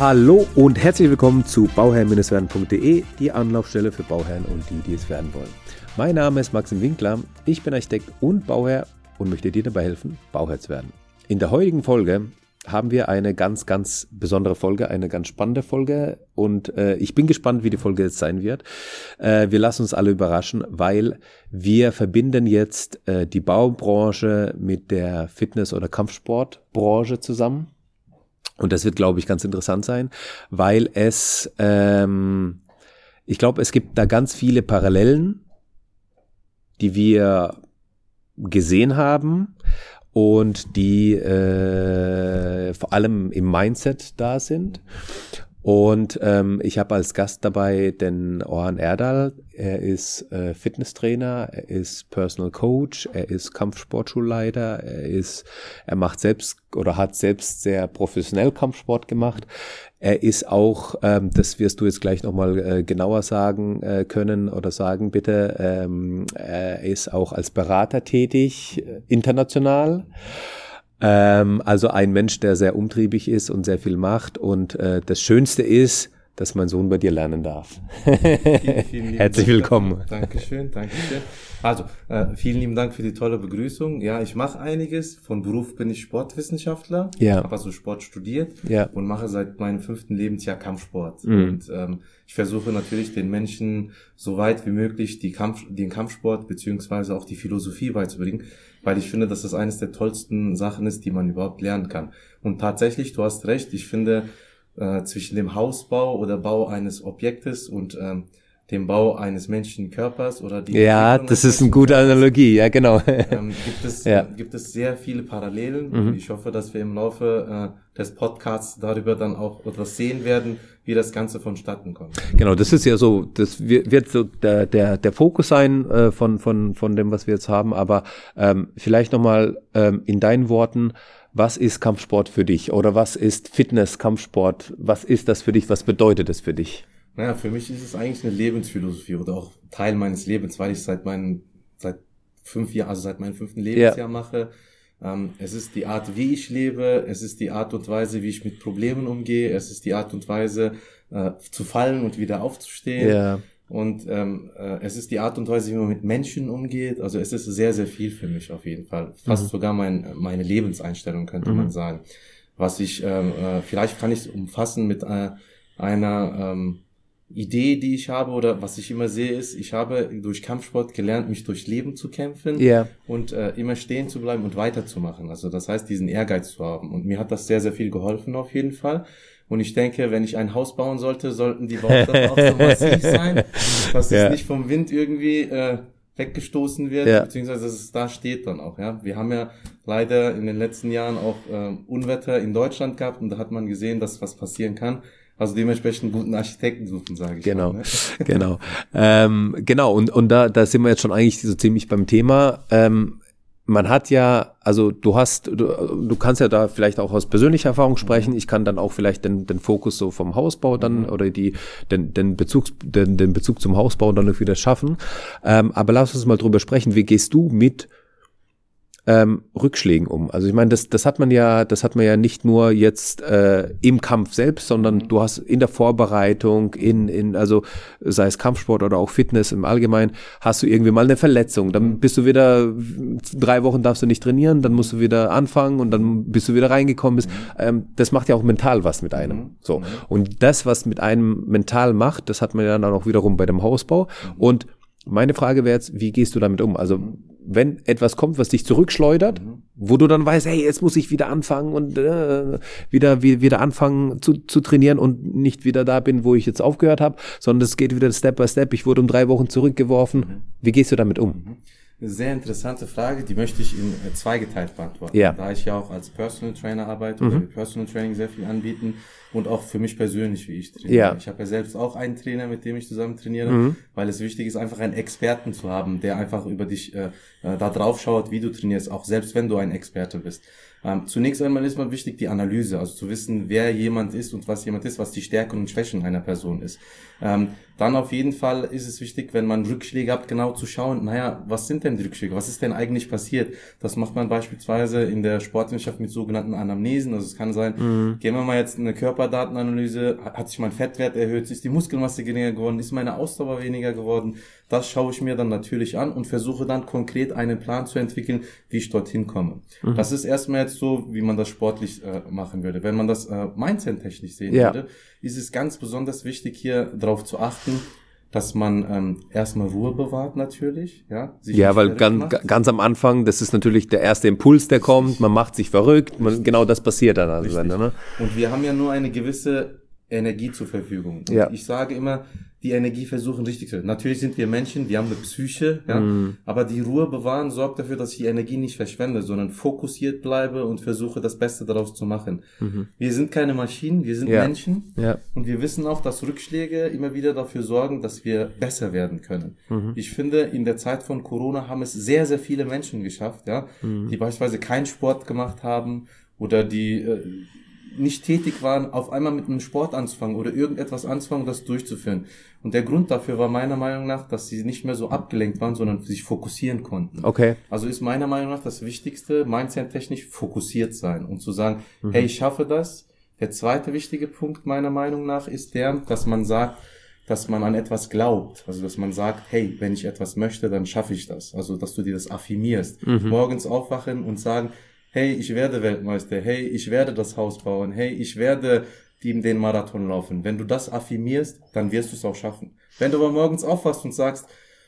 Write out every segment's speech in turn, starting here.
Hallo und herzlich willkommen zu bauherrn-werden.de, die Anlaufstelle für Bauherren und die, die es werden wollen. Mein Name ist Maxim Winkler, ich bin Architekt und Bauherr und möchte dir dabei helfen, Bauherr zu werden. In der heutigen Folge haben wir eine ganz, ganz besondere Folge, eine ganz spannende Folge und äh, ich bin gespannt, wie die Folge jetzt sein wird. Äh, wir lassen uns alle überraschen, weil wir verbinden jetzt äh, die Baubranche mit der Fitness- oder Kampfsportbranche zusammen. Und das wird, glaube ich, ganz interessant sein, weil es, ähm, ich glaube, es gibt da ganz viele Parallelen, die wir gesehen haben und die äh, vor allem im Mindset da sind. Und ähm, ich habe als Gast dabei den Orhan Erdal. Er ist äh, Fitnesstrainer, er ist Personal Coach, er ist Kampfsportschulleiter, er ist, er macht selbst oder hat selbst sehr professionell Kampfsport gemacht. Er ist auch, ähm, das wirst du jetzt gleich nochmal äh, genauer sagen äh, können oder sagen bitte, ähm, er ist auch als Berater tätig, äh, international. Ähm, also ein Mensch, der sehr umtriebig ist und sehr viel macht. Und äh, das Schönste ist, dass mein Sohn bei dir lernen darf. Vielen, vielen Herzlich willkommen. Dankeschön, Dankeschön. Also, äh, vielen lieben Dank für die tolle Begrüßung. Ja, ich mache einiges. Von Beruf bin ich Sportwissenschaftler. Ja. Habe also Sport studiert Ja. und mache seit meinem fünften Lebensjahr Kampfsport. Mhm. Und ähm, ich versuche natürlich den Menschen so weit wie möglich die Kampf, den Kampfsport beziehungsweise auch die Philosophie beizubringen, weil ich finde, dass das eines der tollsten Sachen ist, die man überhaupt lernen kann. Und tatsächlich, du hast recht, ich finde, äh, zwischen dem Hausbau oder Bau eines Objektes und ähm, dem Bau eines menschlichen Körpers oder die Ja, das ist eine gute Analogie. Ja, genau. ähm, gibt es Ja. gibt es sehr viele Parallelen. Mhm. Ich hoffe, dass wir im Laufe äh, des Podcasts darüber dann auch etwas sehen werden, wie das Ganze vonstatten kommt. Genau, das ist ja so, das wird, wird so der, der, der Fokus sein äh, von, von, von dem, was wir jetzt haben. Aber ähm, vielleicht nochmal ähm, in deinen Worten, was ist Kampfsport für dich? Oder was ist Fitness, Kampfsport? Was ist das für dich? Was bedeutet es für dich? Naja, für mich ist es eigentlich eine Lebensphilosophie oder auch Teil meines Lebens, weil ich seit meinen seit fünf Jahren, also seit meinem fünften Lebensjahr mache. Ähm, es ist die Art, wie ich lebe, es ist die Art und Weise, wie ich mit Problemen umgehe, es ist die Art und Weise, äh, zu fallen und wieder aufzustehen. Ja. Und ähm, äh, es ist die Art und Weise, wie man mit Menschen umgeht. Also es ist sehr, sehr viel für mich auf jeden Fall. Fast Mhm. sogar mein, meine Lebenseinstellung, könnte Mhm. man sagen. Was ich, ähm, äh, vielleicht kann ich es umfassen mit äh, einer ähm, Idee, die ich habe oder was ich immer sehe, ist, ich habe durch Kampfsport gelernt, mich durch Leben zu kämpfen Ja. und äh, immer stehen zu bleiben und weiterzumachen. Also das heißt, diesen Ehrgeiz zu haben. Und mir hat das sehr, sehr viel geholfen auf jeden Fall. Und ich denke, wenn ich ein Haus bauen sollte, sollten die Baustoffe auch so massiv sein, dass Ja. es nicht vom Wind irgendwie äh, weggestoßen wird, Ja. beziehungsweise dass es da steht dann auch. Ja, wir haben ja leider in den letzten Jahren auch äh, Unwetter in Deutschland gehabt und da hat man gesehen, dass was passieren kann. Also dementsprechend guten Architekten suchen, sage ich Genau, mal. Ne? genau, ähm, genau. Und und da da sind wir jetzt schon eigentlich so ziemlich beim Thema. Ähm, man hat ja, also du hast, du, du kannst ja da vielleicht auch aus persönlicher Erfahrung sprechen. Ich kann dann auch vielleicht den, den Fokus so vom Hausbau dann oder die den, den Bezug den, den Bezug zum Hausbau dann wieder schaffen. Ähm, aber lass uns mal drüber sprechen. Wie gehst du mit ähm, Rückschlägen um. Also ich meine, das, das hat man ja, das hat man ja nicht nur jetzt äh, im Kampf selbst, sondern du hast in der Vorbereitung, in, in, also sei es Kampfsport oder auch Fitness im Allgemeinen, hast du irgendwie mal eine Verletzung. Dann bist du wieder, drei Wochen darfst du nicht trainieren, dann musst du wieder anfangen und dann bist du wieder reingekommen bist. Ähm, das macht ja auch mental was mit einem. So. Und das, was mit einem mental macht, das hat man ja dann auch wiederum bei dem Hausbau. Und meine Frage wäre jetzt, wie gehst du damit um? Also wenn etwas kommt, was dich zurückschleudert, wo du dann weißt, hey, jetzt muss ich wieder anfangen und äh, wieder wie, wieder anfangen zu, zu trainieren und nicht wieder da bin, wo ich jetzt aufgehört habe, sondern es geht wieder Step by Step. Ich wurde um drei Wochen zurückgeworfen. Wie gehst du damit um? Eine sehr interessante Frage, die möchte ich in äh, zweigeteilt beantworten. Ja. Da ich ja auch als Personal Trainer arbeite oder wir Personal Training sehr viel anbieten und auch für mich persönlich, wie ich trainiere. Ja. Ich habe ja selbst auch einen Trainer, mit dem ich zusammen trainiere, weil es wichtig ist, einfach einen Experten zu haben, der einfach über dich äh, äh, da drauf schaut, wie du trainierst, auch selbst wenn du ein Experte bist. Ähm, zunächst einmal ist mal wichtig die Analyse, also zu wissen, wer jemand ist und was jemand ist, was die Stärken und Schwächen einer Person ist. Ähm, dann auf jeden Fall ist es wichtig, wenn man Rückschläge hat, genau zu schauen, naja, was sind denn die Rückschläge? Was ist denn eigentlich passiert? Das macht man beispielsweise in der Sportwissenschaft mit sogenannten Anamnesen. Also es kann sein, mhm. gehen wir mal jetzt eine Körperdatenanalyse, hat sich mein Fettwert erhöht, ist die Muskelmasse geringer geworden, ist meine Ausdauer weniger geworden. Das schaue ich mir dann natürlich an und versuche dann konkret einen Plan zu entwickeln, wie ich dorthin komme. Mhm. Das ist erstmal jetzt so, wie man das sportlich äh, machen würde. Wenn man das äh, Mindset-technisch sehen ja. würde, ist es ganz besonders wichtig, hier darauf zu achten, dass man ähm, erstmal Ruhe bewahrt natürlich, ja. ja, weil ganz, ganz am Anfang, das ist natürlich der erste Impuls, der kommt, man macht sich verrückt, man, genau das passiert dann also. Ne? Und wir haben ja nur eine gewisse Energie zur Verfügung. Und ja. ich sage immer, die Energie versuchen richtig zu. Natürlich sind wir Menschen, wir haben eine Psyche, ja, mm. aber die Ruhe bewahren sorgt dafür, dass ich die Energie nicht verschwende, sondern fokussiert bleibe und versuche das Beste daraus zu machen. Mhm. Wir sind keine Maschinen, wir sind ja. Menschen ja. und wir wissen auch, dass Rückschläge immer wieder dafür sorgen, dass wir besser werden können. Mhm. Ich finde, in der Zeit von Corona haben es sehr, sehr viele Menschen geschafft, ja, mhm. die beispielsweise keinen Sport gemacht haben oder die äh, nicht tätig waren, auf einmal mit einem Sport anzufangen oder irgendetwas anzufangen, das durchzuführen. Und der Grund dafür war meiner Meinung nach, dass sie nicht mehr so abgelenkt waren, sondern sich fokussieren konnten. Okay. Also ist meiner Meinung nach das Wichtigste, mindset-technisch fokussiert sein und zu sagen, mhm. hey, ich schaffe das. Der zweite wichtige Punkt meiner Meinung nach ist der, dass man sagt, dass man an etwas glaubt. Also, dass man sagt, hey, wenn ich etwas möchte, dann schaffe ich das. Also, dass du dir das affirmierst. Mhm. Morgens aufwachen und sagen, hey, ich werde Weltmeister, hey, ich werde das Haus bauen, hey, ich werde den Marathon laufen. Wenn du das affirmierst, dann wirst du es auch schaffen. Wenn du aber morgens aufwachst und sagst,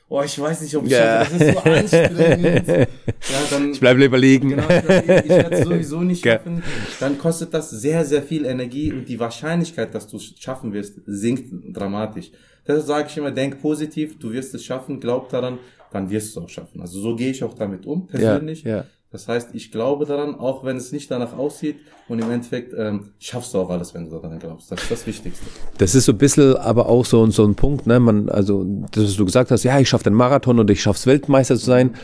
oh, ich weiß nicht, ob ich ja. schaffe, das ist so anstrengend. ja, dann, ich bleib lieber liegen. Genau, ich, ich werde es sowieso nicht schaffen. Dann kostet das sehr, sehr viel Energie und die Wahrscheinlichkeit, dass du es schaffen wirst, sinkt dramatisch. Deshalb sage ich immer, denk positiv, du wirst es schaffen, glaub daran, dann wirst du es auch schaffen. Also so gehe ich auch damit um, persönlich. Ja, ja. Das heißt, ich glaube daran, auch wenn es nicht danach aussieht und im Endeffekt ähm, schaffst du auch alles, wenn du daran glaubst. Das ist das Wichtigste. Das ist so ein bisschen aber auch so, so ein Punkt, ne? Man, also, das, was du gesagt hast, ja, ich schaffe den Marathon und ich schaff's Weltmeister zu sein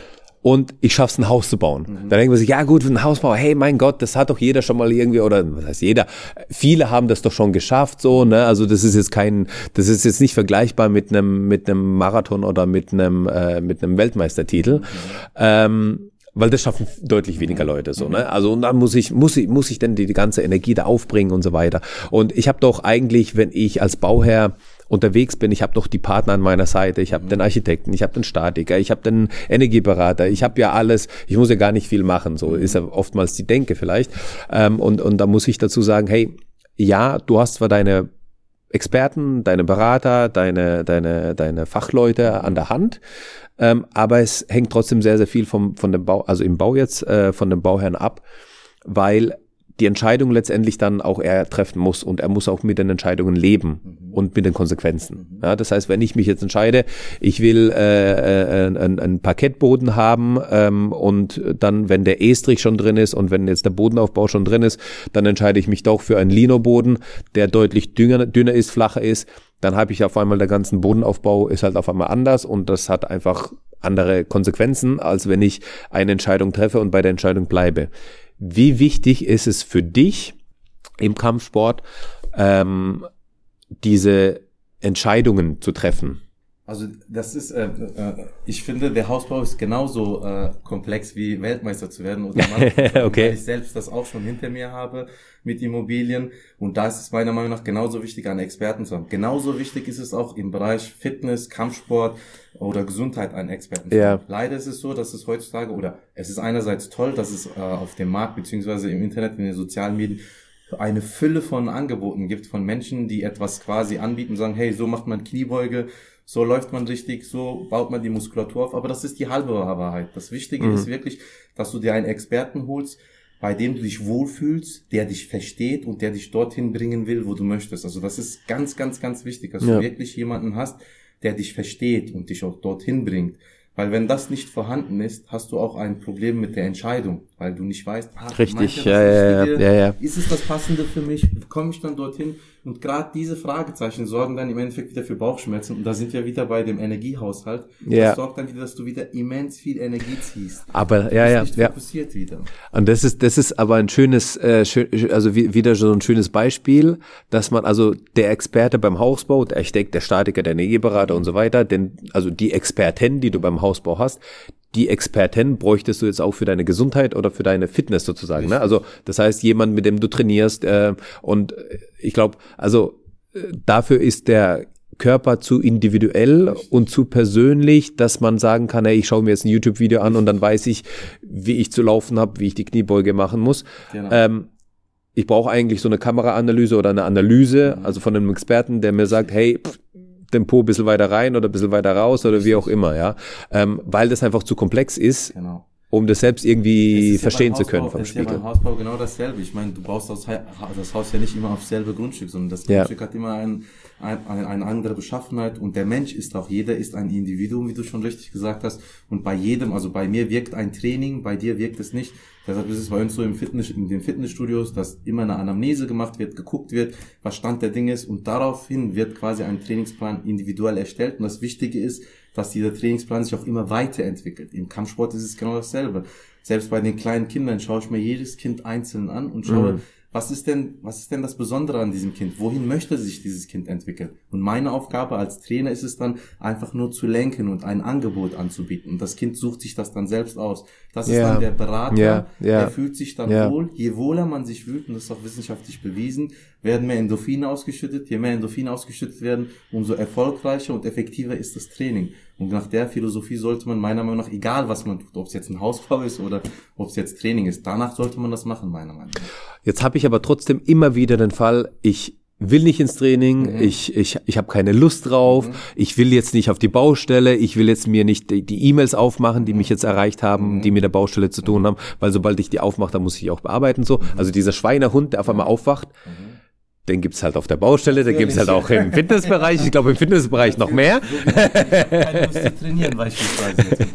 und ich schaff's ein Haus zu bauen. Mhm. Da denkt man sich, ja gut, ein Hausbau, hey mein Gott, das hat doch jeder schon mal irgendwie oder was heißt jeder, viele haben das doch schon geschafft so, ne? Also das ist jetzt kein das ist jetzt nicht vergleichbar mit einem mit einem Marathon oder mit einem äh, mit einem Weltmeistertitel. Mhm. Ähm, weil das schaffen deutlich weniger Leute so, ne? Also und dann muss ich muss ich muss ich denn die, die ganze Energie da aufbringen und so weiter. Und ich habe doch eigentlich, wenn ich als Bauherr unterwegs bin, ich habe doch die Partner an meiner Seite, ich habe den Architekten, ich habe den Statiker, ich habe den Energieberater, ich habe ja alles, ich muss ja gar nicht viel machen, so ist ja oftmals die Denke vielleicht. Ähm, und und da muss ich dazu sagen, hey, ja, du hast zwar deine Experten, deine Berater, deine, deine, deine Fachleute an der Hand. Ähm, aber es hängt trotzdem sehr, sehr viel vom, von dem Bau, also im Bau jetzt, äh, von dem Bauherrn ab, weil die Entscheidung letztendlich dann auch er treffen muss und er muss auch mit den Entscheidungen leben mhm. und mit den Konsequenzen. Mhm. Ja, das heißt, wenn ich mich jetzt entscheide, ich will äh, äh, einen, einen Parkettboden haben ähm, und dann, wenn der Estrich schon drin ist und wenn jetzt der Bodenaufbau schon drin ist, dann entscheide ich mich doch für einen Linoboden, der deutlich dünner, dünner ist, flacher ist. Dann habe ich auf einmal der ganzen Bodenaufbau ist halt auf einmal anders und das hat einfach andere Konsequenzen, als wenn ich eine Entscheidung treffe und bei der Entscheidung bleibe. Wie wichtig ist es für dich im Kampfsport, ähm, diese Entscheidungen zu treffen? Also das ist, äh, äh, ich finde, der Hausbau ist genauso äh, komplex wie Weltmeister zu werden oder Mann, okay. weil ich selbst das auch schon hinter mir habe mit Immobilien und da ist es meiner Meinung nach genauso wichtig, einen Experten zu haben. Genauso wichtig ist es auch im Bereich Fitness, Kampfsport oder Gesundheit einen Experten zu haben. Leider ist es so, dass es heutzutage oder es ist einerseits toll, dass es äh, auf dem Markt beziehungsweise im Internet, in den sozialen Medien eine Fülle von Angeboten gibt von Menschen, die etwas quasi anbieten, sagen, hey, so macht man Kniebeuge, so läuft man richtig, so baut man die Muskulatur auf. Aber das ist die halbe Wahrheit. Das Wichtige mhm. ist wirklich, dass du dir einen Experten holst, bei dem du dich wohlfühlst, der dich versteht und der dich dorthin bringen will, wo du möchtest. Also das ist ganz, ganz, ganz wichtig, dass ja. du wirklich jemanden hast, der dich versteht und dich auch dorthin bringt. Weil wenn das nicht vorhanden ist, hast du auch ein Problem mit der Entscheidung, weil du nicht weißt, ah, richtig, ja, ja, ja, ja, ist es das Passende für mich, komme ich dann dorthin? Und gerade diese Fragezeichen sorgen dann im Endeffekt wieder für Bauchschmerzen. Und da sind wir wieder bei dem Energiehaushalt. Ja. Das sorgt dann wieder, dass du wieder immens viel Energie ziehst. Aber ja, ja, ja. Fokussiert wieder. Und das ist, das ist aber ein schönes, äh, schön, also wieder so ein schönes Beispiel, dass man also der Experte beim Hausbau, der Architekt, der Statiker, der Energieberater und so weiter, denn also die Experten, die du beim Hausbau hast, die Experten bräuchtest du jetzt auch für deine Gesundheit oder für deine Fitness sozusagen. Ne? Also das heißt, jemand, mit dem du trainierst äh, und ich glaube, also äh, dafür ist der Körper zu individuell und zu persönlich, dass man sagen kann, hey, ich schaue mir jetzt ein YouTube-Video an und dann weiß ich, wie ich zu laufen habe, wie ich die Kniebeuge machen muss. Genau. Ähm, ich brauche eigentlich so eine Kameraanalyse oder eine Analyse, mhm. also von einem Experten, der mir sagt, hey, pff, den Po ein bisschen weiter rein oder ein bisschen weiter raus oder wie auch immer, ja. Ähm, weil das einfach zu komplex ist. Genau um das selbst irgendwie verstehen ja zu können vom Spiegel. Ist ja beim Hausbau genau dasselbe. Ich meine, du baust das, Haus ja nicht immer aufs selbe Grundstück, sondern das Grundstück ja. hat immer ein, ein, eine andere Beschaffenheit und der Mensch ist auch, jeder ist ein Individuum, wie du schon richtig gesagt hast. Und bei jedem, also bei mir wirkt ein Training, bei dir wirkt es nicht. Deshalb ist es bei uns so im Fitness, in den Fitnessstudios, dass immer eine Anamnese gemacht wird, geguckt wird, was Stand der Dinge ist und daraufhin wird quasi ein Trainingsplan individuell erstellt. Und das Wichtige ist, dass dieser Trainingsplan sich auch immer weiterentwickelt. Im Kampfsport ist es genau dasselbe. Selbst bei den kleinen Kindern schaue ich mir jedes Kind einzeln an und schaue, mhm was ist denn, was ist denn das Besondere an diesem Kind? Wohin möchte sich dieses Kind entwickeln? Und meine Aufgabe als Trainer ist es dann, einfach nur zu lenken und ein Angebot anzubieten. Und das Kind sucht sich das dann selbst aus. Das yeah. ist dann der Berater, yeah. Yeah. der fühlt sich dann wohl. Je wohler man sich fühlt, und das ist auch wissenschaftlich bewiesen, werden mehr Endorphine ausgeschüttet. Je mehr Endorphine ausgeschüttet werden, umso erfolgreicher und effektiver ist das Training. Und nach der Philosophie sollte man meiner Meinung nach, egal was man tut, ob es jetzt ein Hausbau ist oder ob es jetzt Training ist, danach sollte man das machen, meiner Meinung nach. Jetzt habe ich aber trotzdem immer wieder den Fall, ich will nicht ins Training, mhm. ich, ich, ich habe keine Lust drauf, mhm. ich will jetzt nicht auf die Baustelle, ich will jetzt mir nicht die E-Mails aufmachen, die mich jetzt erreicht haben, mhm. die mit der Baustelle zu tun haben, weil sobald ich die aufmache, dann muss ich auch bearbeiten so. Mhm. Also dieser Schweinehund, der auf einmal aufwacht, den gibt's halt auf der Baustelle, den gibt's halt auch im Fitnessbereich. Ich glaube im Fitnessbereich noch mehr. trainieren beispielsweise.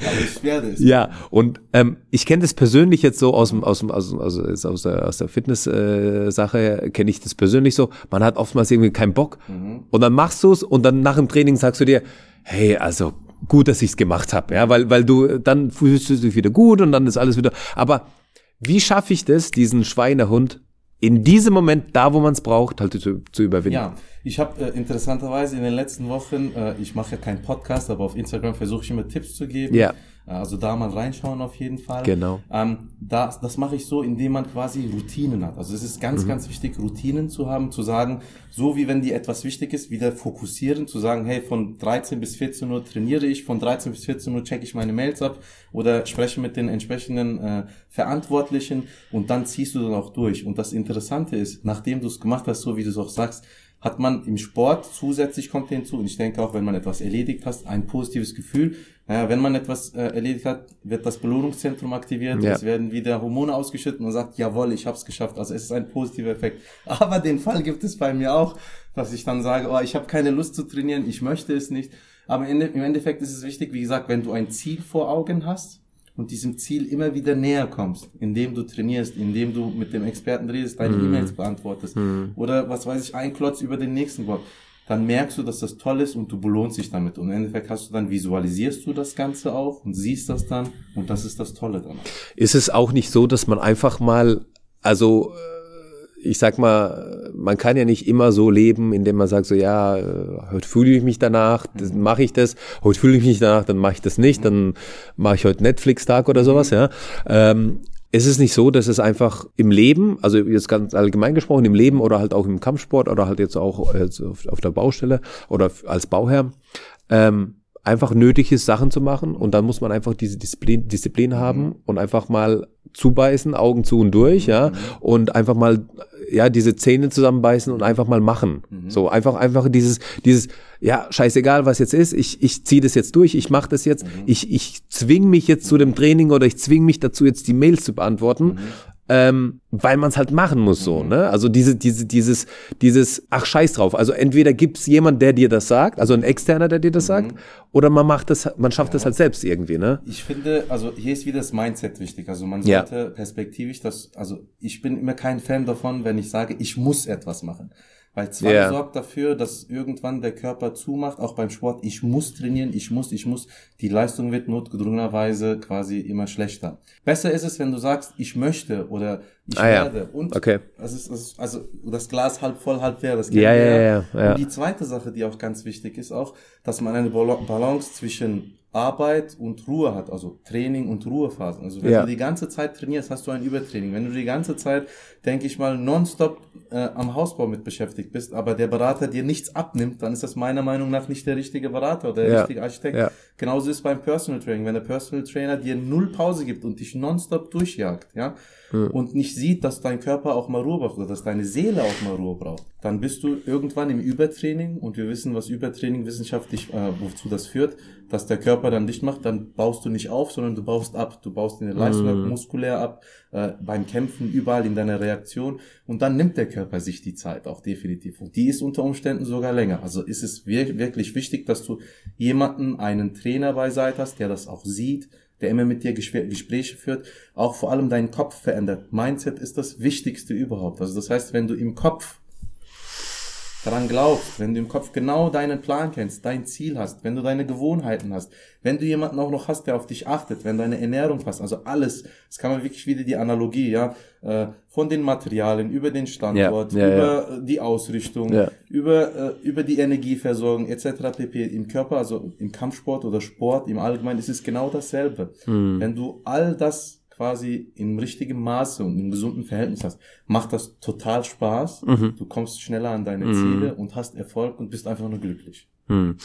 Ja, und ähm, ich kenne das persönlich jetzt so aus dem aus dem aus, aus, aus der aus der Fitness-Sache äh, kenne ich das persönlich so. Man hat oftmals irgendwie keinen Bock mhm. und dann machst du's und dann nach dem Training sagst du dir, hey, also gut, dass ich's gemacht habe, ja, weil weil du dann fühlst du dich wieder gut und dann ist alles wieder. Aber wie schaffe ich das, diesen Schweinehund in diesem Moment, da wo man es braucht, halt zu, zu überwinden. Ja, ich habe äh, interessanterweise in den letzten Wochen, äh, ich mache ja keinen Podcast, aber auf Instagram versuche ich immer Tipps zu geben. Ja. Also da mal reinschauen auf jeden Fall. Genau. Ähm, das das mache ich so, indem man quasi Routinen hat. Also es ist ganz, mhm. ganz wichtig, Routinen zu haben, zu sagen, so wie wenn dir etwas wichtig ist, wieder fokussieren, zu sagen, hey, von 13 bis 14 Uhr trainiere ich, von 13 bis 14 Uhr checke ich meine Mails ab oder spreche mit den entsprechenden äh, Verantwortlichen und dann ziehst du dann auch durch. Und das Interessante ist, nachdem du es gemacht hast, so wie du es auch sagst, hat man im Sport zusätzlich kommt hinzu, und ich denke auch, wenn man etwas erledigt hat, ein positives Gefühl. Naja, wenn man etwas äh, erledigt hat, wird das Belohnungszentrum aktiviert, ja. es werden wieder Hormone ausgeschüttet und man sagt, jawohl, ich habe es geschafft. Also es ist ein positiver Effekt. Aber den Fall gibt es bei mir auch, dass ich dann sage, oh, ich habe keine Lust zu trainieren, ich möchte es nicht. Aber im Endeffekt ist es wichtig, wie gesagt, wenn du ein Ziel vor Augen hast, und diesem Ziel immer wieder näher kommst, indem du trainierst, indem du mit dem Experten redest, deine mm. E-Mails beantwortest mm. oder was weiß ich, ein Klotz über den nächsten Wort, dann merkst du, dass das toll ist und du belohnst dich damit. Und im Endeffekt hast du dann, visualisierst du das Ganze auch und siehst das dann und das ist das Tolle dann. Ist es auch nicht so, dass man einfach mal, also ich sag mal, man kann ja nicht immer so leben, indem man sagt so, ja, heute fühle ich mich danach, dann mache ich das, heute fühle ich mich danach, dann mache ich das nicht, dann mache ich heute Netflix-Tag oder sowas, ja. Ähm, es ist nicht so, dass es einfach im Leben, also jetzt ganz allgemein gesprochen, im Leben oder halt auch im Kampfsport oder halt jetzt auch auf, der Baustelle oder als Bauherr, ähm, einfach nötig ist, Sachen zu machen und dann muss man einfach diese Disziplin, Disziplin haben und einfach mal zubeißen, Augen zu und durch, ja, und einfach mal ja, diese Zähne zusammenbeißen und einfach mal machen. Mhm. So einfach einfach dieses dieses ja, scheißegal, was jetzt ist, ich ich ziehe das jetzt durch, ich mache das jetzt, mhm. ich ich zwing mich jetzt zu dem Training oder ich zwing mich dazu jetzt die Mails zu beantworten. Mhm. ähm, weil man es halt machen muss so, Mhm. ne? Also diese, diese, dieses, dieses, ach scheiß drauf. Also entweder gibt's jemand, der dir das sagt, also ein externer, der dir Mhm. das sagt, oder man macht das, man schafft das halt selbst irgendwie, ne? Ich finde, also hier ist wieder das Mindset wichtig. Also man Ja. sollte perspektivisch das, also ich bin immer kein Fan davon, wenn ich sage, ich muss etwas machen. Weil Zwang Ja. sorgt dafür, dass irgendwann der Körper zumacht, auch beim Sport. Ich muss trainieren, ich muss, ich muss. Die Leistung wird notgedrungenerweise quasi immer schlechter. Besser ist es, wenn du sagst, ich möchte oder ich Ah, ja. werde. Und Okay. das ist, das ist, also das Glas halb voll, halb leer. Das Ja, ja, ja, ja. Und die zweite Sache, die auch ganz wichtig ist, auch, dass man eine Bala- Balance zwischen Arbeit und Ruhe hat, also Training und Ruhephasen. Also wenn Ja. du die ganze Zeit trainierst, hast du ein Übertraining. Wenn du die ganze Zeit, denke ich mal, nonstop äh, am Hausbau mit beschäftigt bist, aber der Berater dir nichts abnimmt, dann ist das meiner Meinung nach nicht der richtige Berater oder der Ja. richtige Architekt. Ja. Genauso ist es beim Personal Training. Wenn der Personal Trainer dir null Pause gibt und dich nonstop durchjagt, ja, und nicht sieht, dass dein Körper auch mal Ruhe braucht oder dass deine Seele auch mal Ruhe braucht, dann bist du irgendwann im Übertraining und wir wissen, was Übertraining wissenschaftlich, äh, wozu das führt, dass der Körper dann dicht macht, dann baust du nicht auf, sondern du baust ab. Du baust in der Leistung ab, muskulär ab, äh, beim Kämpfen, überall in deiner Reaktion und dann nimmt der Körper sich die Zeit auch definitiv. Und die ist unter Umständen sogar länger. Also ist es wir wirklich wichtig, dass du jemanden, einen Trainer beiseite hast, der das auch sieht, der immer mit dir Gespr- Gespräche führt, auch vor allem deinen Kopf verändert. Mindset ist das Wichtigste überhaupt. Also das heißt, wenn du im Kopf daran glaubst, wenn du im Kopf genau deinen Plan kennst, dein Ziel hast, wenn du deine Gewohnheiten hast, wenn du jemanden auch noch hast, der auf dich achtet, wenn deine Ernährung passt, also alles, das kann man wirklich wieder die Analogie, ja, äh, von den Materialien über den Standort, Ja, ja, über äh, die Ausrichtung, Ja. über äh, über die Energieversorgung etc. pp. Im Körper, also im Kampfsport oder Sport im Allgemeinen ist es genau dasselbe. Hm. Wenn du all das quasi im richtigen Maße und im gesunden Verhältnis hast, macht das total Spaß. Mhm. Du kommst schneller an deine Ziele und hast Erfolg und bist einfach nur glücklich. Hm.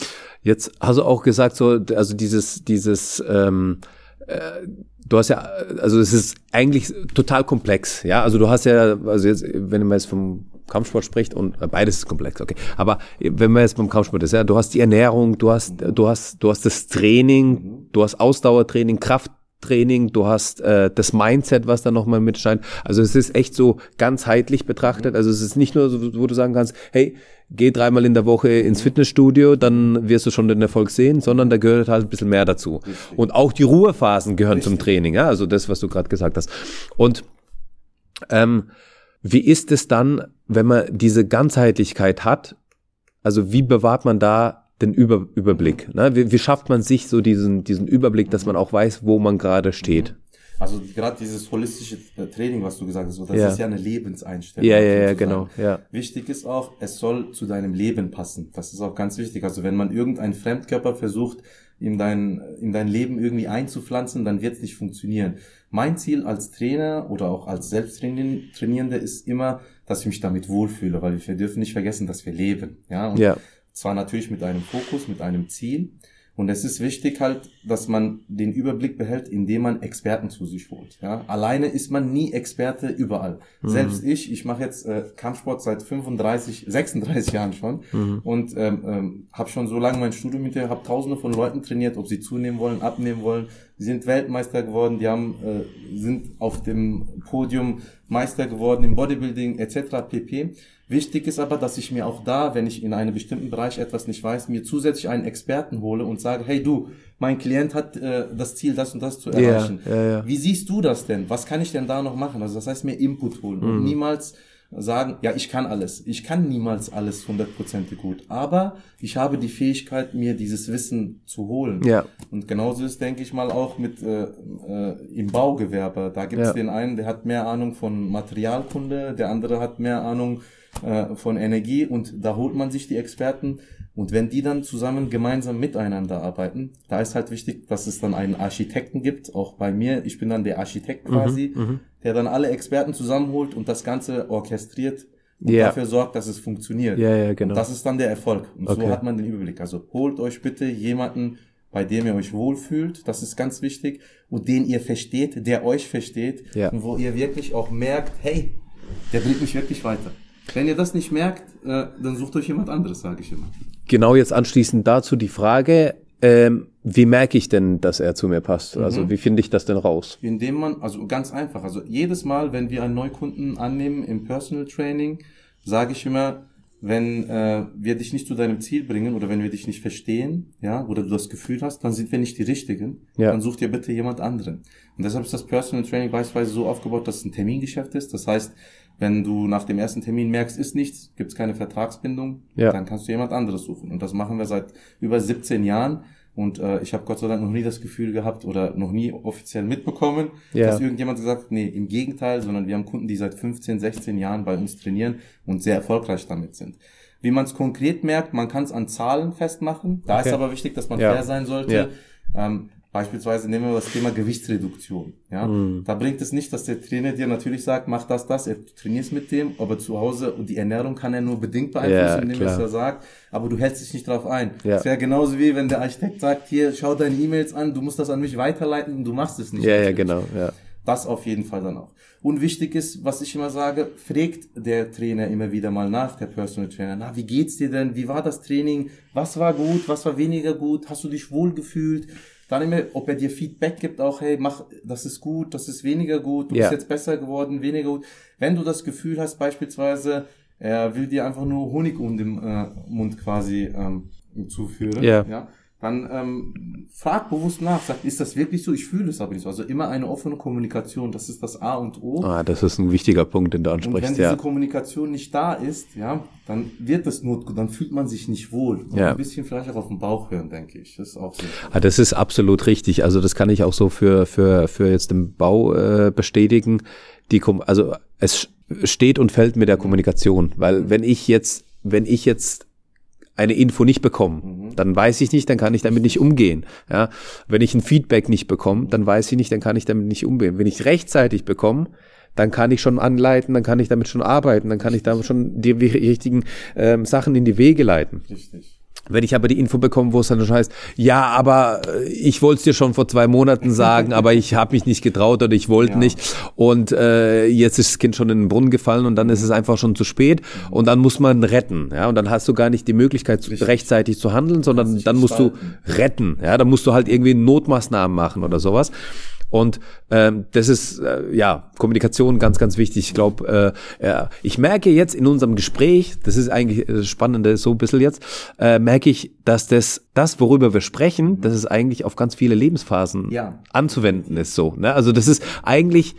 Jetzt hast du auch gesagt, so, also dieses, dieses, ähm, äh, du hast ja, also es ist eigentlich total komplex, ja. Also du hast ja, also jetzt, wenn man jetzt vom Kampfsport spricht und äh, beides ist komplex, okay. Aber wenn man jetzt beim Kampfsport ist, ja, du hast die Ernährung, du hast, du hast, du hast das Training, du hast Ausdauertraining, Krafttraining, du hast äh, das Mindset, was da nochmal mitscheint. Also es ist echt so ganzheitlich betrachtet. Also es ist nicht nur so, wo du sagen kannst, hey, geh dreimal in der Woche ins Fitnessstudio, dann wirst du schon den Erfolg sehen, sondern da gehört halt ein bisschen mehr dazu. Und auch die Ruhephasen gehören zum Training, ja, also das, was du gerade gesagt hast. Und ähm, wie ist es dann, wenn man diese Ganzheitlichkeit hat? Also wie bewahrt man da den Über Überblick? Ne? Wie, wie schafft man sich so diesen, diesen Überblick, dass man auch weiß, wo man gerade steht? Also gerade dieses holistische äh, Training, was du gesagt hast, das Ja. ist ja eine Lebenseinstellung. Ja, ja, ja, genau, ja. Wichtig ist auch, es soll zu deinem Leben passen. Das ist auch ganz wichtig. Also wenn man irgendeinen Fremdkörper versucht, in dein, in dein Leben irgendwie einzupflanzen, dann wird es nicht funktionieren. Mein Ziel als Trainer oder auch als Selbsttrainierender ist immer, dass ich mich damit wohlfühle, weil wir dürfen nicht vergessen, dass wir leben. Ja, und Ja. Zwar natürlich mit einem Fokus, mit einem Ziel. Und es ist wichtig halt, dass man den Überblick behält, indem man Experten zu sich holt. Ja? Alleine ist man nie Experte überall. Selbst ich, ich mache jetzt äh, Kampfsport seit 35, 36 Jahren schon und ähm, ähm, habe schon so lange mein Studium hinterher, habe tausende von Leuten trainiert, ob sie zunehmen wollen, abnehmen wollen. Die sind Weltmeister geworden, die haben, äh, sind auf dem Podium Meister geworden im Bodybuilding etc. pp. Wichtig ist aber, dass ich mir auch da, wenn ich in einem bestimmten Bereich etwas nicht weiß, mir zusätzlich einen Experten hole und sage, hey du, mein Klient hat äh, das Ziel, das und das zu erreichen. ja, ja. Wie siehst du das denn? Was kann ich denn da noch machen? Also das heißt, mir Input holen Mhm. und niemals sagen, ja, ich kann alles. Ich kann niemals alles hundertprozentig gut. Aber ich habe die Fähigkeit, mir dieses Wissen zu holen. Ja. Und genauso ist, denke ich mal, auch mit äh, äh, im Baugewerbe. Da gibt es Ja. den einen, der hat mehr Ahnung von Materialkunde, der andere hat mehr Ahnung äh, von Energie und da holt man sich die Experten. Und wenn die dann zusammen gemeinsam miteinander arbeiten, da ist halt wichtig, dass es dann einen Architekten gibt, auch bei mir. Ich bin dann der Architekt Mhm, quasi, der dann alle Experten zusammenholt und das Ganze orchestriert und Ja. dafür sorgt, dass es funktioniert. Ja, ja, genau. Und das ist dann der Erfolg. Und Okay. so hat man den Überblick. Also holt euch bitte jemanden, bei dem ihr euch wohlfühlt. Das ist ganz wichtig. Und den ihr versteht, der euch versteht. Ja. Und wo ihr wirklich auch merkt, hey, der bringt mich wirklich weiter. Wenn ihr das nicht merkt, äh, dann sucht euch jemand anderes, sage ich immer. Genau jetzt anschließend dazu die Frage, ähm, wie merke ich denn, dass er zu mir passt? Also Mhm. wie finde ich das denn raus? Indem man, also ganz einfach, also jedes Mal, wenn wir einen Neukunden annehmen im Personal Training, sage ich immer, wenn äh, wir dich nicht zu deinem Ziel bringen oder wenn wir dich nicht verstehen, ja, oder du das Gefühl hast, dann sind wir nicht die Richtigen, Ja. dann such dir bitte jemand anderen. Und deshalb ist das Personal Training beispielsweise so aufgebaut, dass es ein Termingeschäft ist. Das heißt, wenn du nach dem ersten Termin merkst, ist nichts, gibt es keine Vertragsbindung, Ja. dann kannst du jemand anderes suchen. Und das machen wir seit über 17 Jahren. Und äh, ich habe Gott sei Dank noch nie das Gefühl gehabt oder noch nie offiziell mitbekommen, Ja. dass irgendjemand gesagt hat, nee, im Gegenteil, sondern wir haben Kunden, die seit 15, 16 Jahren bei uns trainieren und sehr erfolgreich damit sind. Wie man es konkret merkt, man kann es an Zahlen festmachen. Da Okay. ist aber wichtig, dass man Ja. fair sein sollte. Ja. Ähm, beispielsweise nehmen wir das Thema Gewichtsreduktion. Ja, Mhm. da bringt es nicht, dass der Trainer dir natürlich sagt, mach das, das, er trainierst mit dem, aber zu Hause und die Ernährung kann er nur bedingt beeinflussen, Ja, indem er es klar. ja sagt, aber du hältst dich nicht drauf ein. Ja. Es wäre genauso wie wenn der Architekt sagt, hier, schau deine E-Mails an, du musst das an mich weiterleiten und du machst es nicht. Ja, ja, natürlich. genau. Ja. Das auf jeden Fall dann auch. Und wichtig ist, was ich immer sage, fragt der Trainer immer wieder mal nach, der Personal Trainer, na, wie geht's dir denn? Wie war das Training? Was war gut? Was war weniger gut? Hast du dich wohl gefühlt? Dann immer, ob er dir Feedback gibt, auch, hey, mach, das ist gut, das ist weniger gut, du Ja. bist jetzt besser geworden, weniger gut. Wenn du das Gefühl hast, beispielsweise, er will dir einfach nur Honig um den äh, Mund quasi ähm, zuführen, Ja. ja, dann ähm, frag bewusst nach, sag, ist das wirklich so? Ich fühle es aber nicht so. Also immer eine offene Kommunikation, das ist das A und O. Ah, das ist ein wichtiger Punkt, den du und wenn ansprichst, diese ja. Kommunikation nicht da ist, ja, dann wird es not, dann fühlt man sich nicht wohl. Und Ja. Ein bisschen vielleicht auch auf den Bauch hören, denke ich. Das ist auch so. Ah, das ist absolut richtig. Also das kann ich auch so für für für jetzt den Bau äh, bestätigen. Die Kom also es steht und fällt mit der Kommunikation, weil wenn ich jetzt wenn ich jetzt eine Info nicht bekomme, dann weiß ich nicht, dann kann ich damit nicht umgehen. Ja, wenn ich ein Feedback nicht bekomme, dann weiß ich nicht, dann kann ich damit nicht umgehen. Wenn ich rechtzeitig bekomme, dann kann ich schon anleiten, dann kann ich damit schon arbeiten, dann kann ich da schon die richtigen ähm, Sachen in die Wege leiten. Richtig. Wenn ich aber die Info bekomme, wo es dann schon heißt, ja, aber äh, ich wollte es dir schon vor zwei Monaten sagen, aber ich habe mich nicht getraut oder ich wollte Ja. nicht und äh, jetzt ist das Kind schon in den Brunnen gefallen und dann ist es einfach schon zu spät und dann muss man retten, ja, und dann hast du gar nicht die Möglichkeit, Richtig. rechtzeitig zu handeln, sondern dann musst du retten, ja, dann musst du halt irgendwie Notmaßnahmen machen oder sowas. Und ähm, das ist äh, ja Kommunikation ganz, ganz wichtig. Ich glaube, äh, ja, ich merke jetzt in unserem Gespräch, das ist eigentlich das Spannende so ein bisschen jetzt, äh, merke ich, dass das, das, worüber wir sprechen, dass es eigentlich auf ganz viele Lebensphasen Ja. anzuwenden ist. So, ne? Also das ist eigentlich,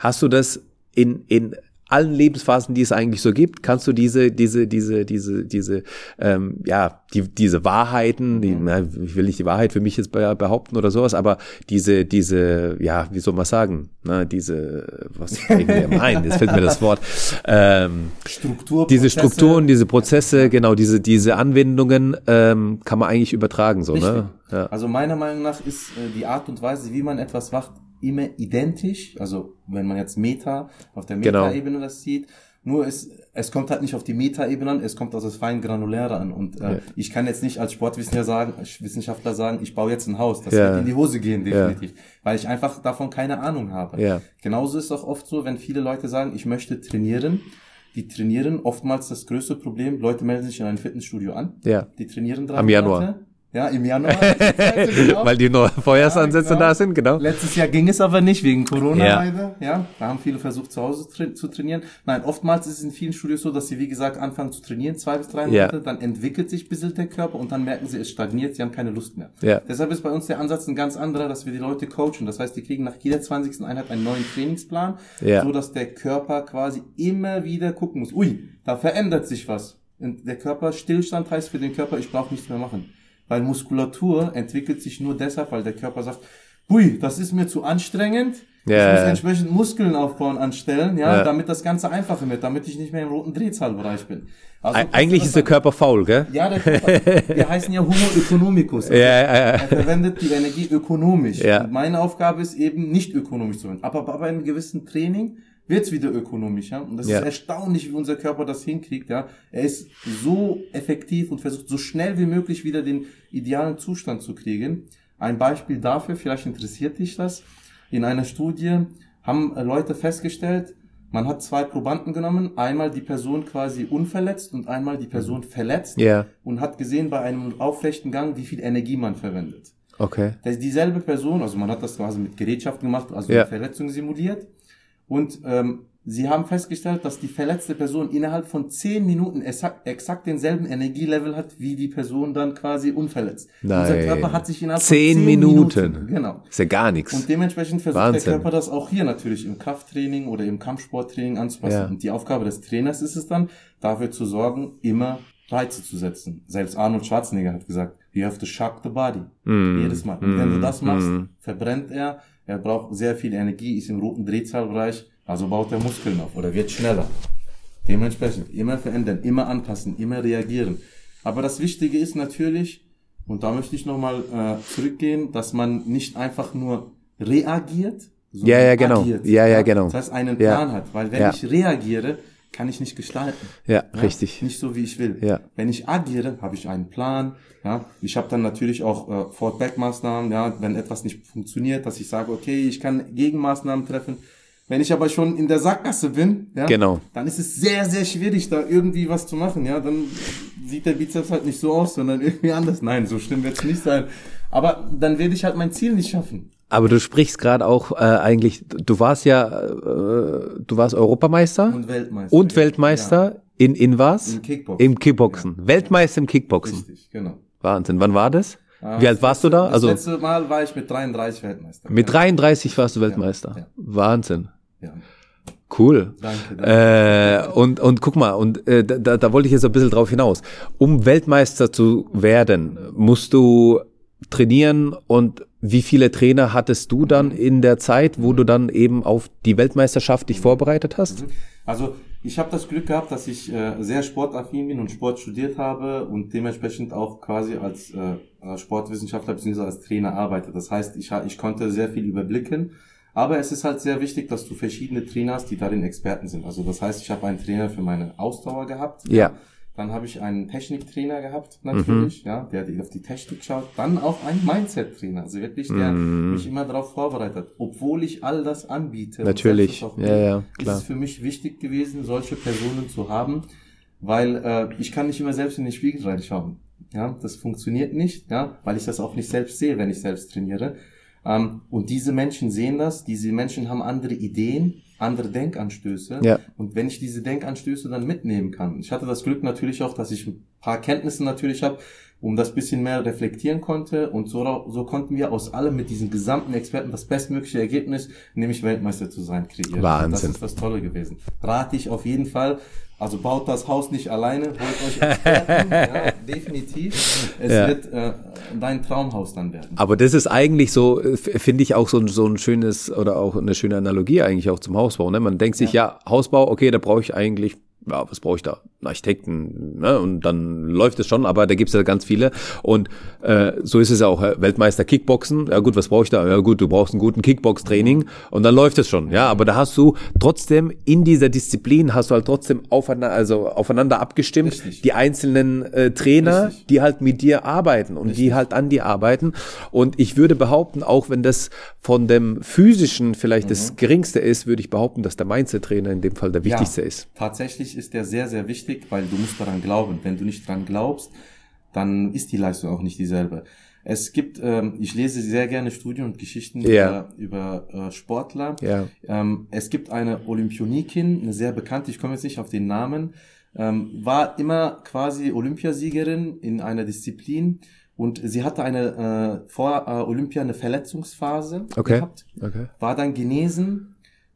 hast du das in, in allen Lebensphasen, die es eigentlich so gibt, kannst du diese, diese, diese, diese, diese, ähm, ja, die, diese Wahrheiten, die, na, ich will nicht die Wahrheit für mich jetzt be- behaupten oder sowas, aber diese, diese, ja, wie soll man sagen, ne, diese, was fällt mir ein, jetzt fällt mir das Wort, ähm, Struktur, diese. Strukturen, diese Prozesse, genau, diese, diese Anwendungen, ähm, kann man eigentlich übertragen, so, Richtig. ne? Ja. Also meiner Meinung nach ist äh, die Art und Weise, wie man etwas macht, immer identisch. Also wenn man jetzt Meta auf der Genau. Meta-Ebene das sieht, nur es, es kommt halt nicht auf die Meta-Ebene an, es kommt auf das fein Granuläre an. Und äh, Ja. ich kann jetzt nicht als Sportwissenschaftler sagen, Wissenschaftler sagen, ich baue jetzt ein Haus. Das Ja. wird in die Hose gehen, definitiv. Weil ich einfach davon keine Ahnung habe. Ja. Genauso ist es auch oft so, wenn viele Leute sagen, ich möchte trainieren. Die trainieren oftmals das größte Problem. Leute melden sich in ein Fitnessstudio an. Ja. Die trainieren drei Am Monate. Ja, im Januar. Genau. Weil die neuen Feuersansätze Ja, genau. da sind, genau. Letztes Jahr ging es aber nicht wegen Corona Ja. leider. Ja, da haben viele versucht zu Hause tra zu trainieren. Nein, oftmals ist es in vielen Studios so, dass sie wie gesagt anfangen zu trainieren, zwei bis drei Ja. Monate, dann entwickelt sich ein bisschen der Körper und dann merken sie, es stagniert, sie haben keine Lust mehr. Ja. Deshalb ist bei uns der Ansatz ein ganz anderer, dass wir die Leute coachen. Das heißt, die kriegen nach jeder 20. Einheit einen neuen Trainingsplan, Ja. so dass der Körper quasi immer wieder gucken muss. Ui, da verändert sich was. Und der Körper Stillstand heißt für den Körper, ich brauche nichts mehr machen. Weil Muskulatur entwickelt sich nur deshalb, weil der Körper sagt, hui, das ist mir zu anstrengend. Ja, ich muss entsprechend Muskeln aufbauen, anstellen, ja, Ja. damit das Ganze einfacher wird, damit ich nicht mehr im roten Drehzahlbereich bin. Also, Eig- Eigentlich ist der Körper faul, gell? ja, der Körper, wir heißen ja Homo economicus. Also Ja, ja, ja. Er verwendet die Energie ökonomisch. Ja. Und meine Aufgabe ist eben nicht ökonomisch zu. Aber, aber bei einem gewissen Training wird's wieder ökonomisch, ja. Und das Ja. ist erstaunlich, wie unser Körper das hinkriegt, ja. Er ist so effektiv und versucht so schnell wie möglich wieder den idealen Zustand zu kriegen. Ein Beispiel dafür, vielleicht interessiert dich das. In einer Studie haben Leute festgestellt, man hat zwei Probanden genommen, einmal die Person quasi unverletzt und einmal die Person verletzt Ja. und hat gesehen bei einem aufrechten Gang, wie viel Energie man verwendet. Okay. Das ist dieselbe Person, also man hat das quasi mit Gerätschaften gemacht, also eine Verletzung simuliert. Und ähm, sie haben festgestellt, dass die verletzte Person innerhalb von 10 Minuten exakt, exakt denselben Energielevel hat, wie die Person dann quasi unverletzt. Unser Nein. Körper hat sich innerhalb Zehn von 10 Minuten. Genau. Ist ja gar nichts. Und dementsprechend versucht Wahnsinn. der Körper das auch hier natürlich im Krafttraining oder im Kampfsporttraining anzupassen. Ja. Und die Aufgabe des Trainers ist es dann, dafür zu sorgen, immer Reize zu setzen. Selbst Arnold Schwarzenegger hat gesagt, you have to shock the body. Mm. Jedes Mal. Und wenn du das machst, Mm. verbrennt er, er braucht sehr viel Energie, ist im roten Drehzahlbereich, also baut er Muskeln auf oder wird schneller. Dementsprechend immer verändern, immer anpassen, immer reagieren. Aber das Wichtige ist natürlich, und da möchte ich nochmal äh, zurückgehen, dass man nicht einfach nur reagiert, sondern Ja, ja, genau. agiert. Ja, ja, genau. Das heißt, einen Ja. Plan hat. Weil wenn Ja. ich reagiere, kann ich nicht gestalten. Ja, Ja, richtig. Nicht so, wie ich will. Ja. Wenn ich agiere, habe ich einen Plan. Ja, ich habe dann natürlich auch äh, Forward-Back-Maßnahmen. Ja, wenn etwas nicht funktioniert, dass ich sage, okay, ich kann Gegenmaßnahmen treffen. Wenn ich aber schon in der Sackgasse bin, ja, Genau. dann ist es sehr, sehr schwierig, da irgendwie was zu machen. Ja, dann sieht der Bizeps halt nicht so aus, sondern irgendwie anders. Nein, so schlimm wird es nicht sein. Aber dann werde ich halt mein Ziel nicht schaffen. Aber du sprichst gerade auch äh, eigentlich, du warst ja, äh, du warst Europameister Und Weltmeister. und Ja. Weltmeister in, in was? Im Kickboxen. Im Kickboxen. Weltmeister im Ja, Kickboxen. richtig, genau. Wahnsinn. Wann war das? Ah, Wie alt warst du letzte- da? Also Das letzte Mal war ich mit 33 Weltmeister. mit ja. 33 warst du Weltmeister. ja. Wahnsinn. Ja. Cool. Danke, danke. Äh, und, und guck mal, und äh, da, da wollte ich jetzt ein bisschen drauf hinaus. Um Weltmeister zu werden, musst du trainieren und wie viele Trainer hattest du dann in der Zeit, wo du dann eben auf die Weltmeisterschaft dich vorbereitet hast? Also ich habe das Glück gehabt, dass ich äh, sehr sportaffin bin und Sport studiert habe und dementsprechend auch quasi als äh, Sportwissenschaftler bzw. als Trainer arbeite. Das heißt, ich, ich konnte sehr viel überblicken. Aber es ist halt sehr wichtig, dass du verschiedene Trainer hast, die darin Experten sind. Also das heißt, ich habe einen Trainer für meine Ausdauer gehabt. Ja. Dann habe ich einen Techniktrainer gehabt, natürlich, ja, der auf die Technik schaut. Dann auch einen Mindset-Trainer, also wirklich, der mich immer darauf vorbereitet. Obwohl ich all das anbiete. Natürlich. Ja, ja, Ist klar. es für mich wichtig gewesen, solche Personen zu haben, weil äh, ich kann nicht immer selbst in den Spiegel reinschauen. Ja, das funktioniert nicht, ja, weil ich das auch nicht selbst sehe, wenn ich selbst trainiere. Ähm, und diese Menschen sehen das, diese Menschen haben andere Ideen, andere Denkanstöße. Ja. Und wenn ich diese Denkanstöße dann mitnehmen kann, ich hatte das Glück natürlich auch, dass ich ein paar Kenntnisse natürlich habe, um das bisschen mehr reflektieren konnte und so, so konnten wir aus allem mit diesen gesamten Experten das bestmögliche Ergebnis, nämlich Weltmeister zu sein, kreieren. Wahnsinn. Das ist das Tolle gewesen. Rate ich auf jeden Fall. Also baut das Haus nicht alleine, holt euch Experten, ja, definitiv. Es Ja. wird äh, dein Traumhaus dann werden. Aber das ist eigentlich so, äh, finde ich auch so ein, so ein schönes oder auch eine schöne Analogie eigentlich auch zum Hausbau. Ne? Man denkt sich, ja, Hausbau, okay, da brauche ich eigentlich, ja, was brauche ich da? Einen Architekten, ne? Und dann läuft es schon, aber da gibt's ja ganz viele. Und äh, so ist es ja auch, Weltmeister Kickboxen, ja gut, was brauche ich da? Ja gut, du brauchst einen guten Kickbox-Training und dann läuft es schon. Ja, aber da hast du trotzdem in dieser Disziplin hast du halt trotzdem aufeinander, also aufeinander abgestimmt, Richtig. die einzelnen äh, Trainer, Richtig. die halt mit dir arbeiten und die halt an dir arbeiten. Und ich würde behaupten, auch wenn das von dem physischen vielleicht Mhm. das geringste ist, würde ich behaupten, dass der Mindset-Trainer in dem Fall der wichtigste ja, ist. Tatsächlich ist der sehr, sehr wichtig, weil du musst daran glauben. Wenn du nicht daran glaubst, dann ist die Leistung auch nicht dieselbe. Es gibt, ähm, ich lese sehr gerne Studien und Geschichten Ja. über, über äh, Sportler. Ja. Ähm, es gibt eine Olympionikin, eine sehr bekannte, ich komme jetzt nicht auf den Namen, ähm, war immer quasi Olympiasiegerin in einer Disziplin und sie hatte eine äh, vor äh, Olympia eine Verletzungsphase Okay. gehabt Okay. war dann genesen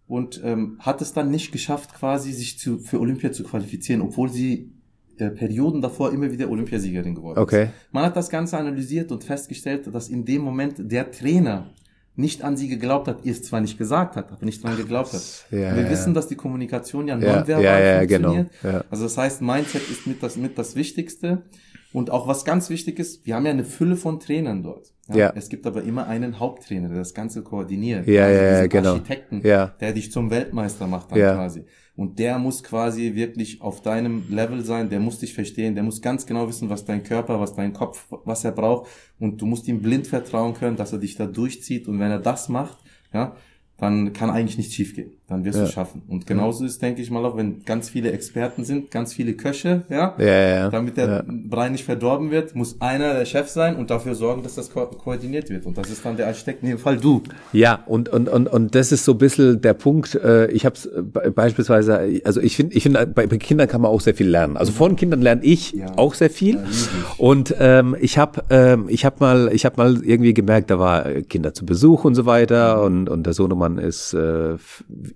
und ähm, hat es dann nicht geschafft, quasi sich zu, für Olympia zu qualifizieren, obwohl sie äh, Perioden davor immer wieder Olympiasiegerin geworden Okay. ist. Man hat das Ganze analysiert und festgestellt, dass in dem Moment der Trainer nicht an sie geglaubt hat, ihr es zwar nicht gesagt hat, aber nicht dran geglaubt hat. ja, Wir ja. wissen, dass die Kommunikation ja nonverbal ja, ja, genau. funktioniert. Ja. Also das heißt, Mindset ist mit das, mit das Wichtigste. Und auch was ganz wichtig ist, wir haben ja eine Fülle von Trainern dort. Ja. Es gibt aber immer einen Haupttrainer, der das Ganze koordiniert. Ja, ja, ja, diesen genau. Architekten, Ja. der dich zum Weltmeister macht dann Ja. quasi. Und der muss quasi wirklich auf deinem Level sein, der muss dich verstehen, der muss ganz genau wissen, was dein Körper, was dein Kopf, was er braucht. Und du musst ihm blind vertrauen können, dass er dich da durchzieht. Und wenn er das macht, ja, dann kann eigentlich nichts schiefgehen. Dann wirst Ja. du es schaffen. Und genauso ist, denke ich mal auch, wenn ganz viele Experten sind, ganz viele Köche, ja, Ja, ja, ja. damit der. Brei nicht verdorben wird, muss einer der Chef sein und dafür sorgen, dass das ko koordiniert wird. Und das ist dann der Architekt, in dem Fall du. Ja, und, und, und, und das ist so ein bisschen der Punkt, äh, ich habe es beispielsweise, also ich finde, ich finde, bei, bei Kindern kann man auch sehr viel lernen. Also von Kindern lerne ich auch sehr viel. Und ähm, ich habe ähm, ich hab mal, ich habe mal irgendwie gemerkt, da war äh, Kinder zu Besuch und so weiter und, und der Sohnemann ist äh,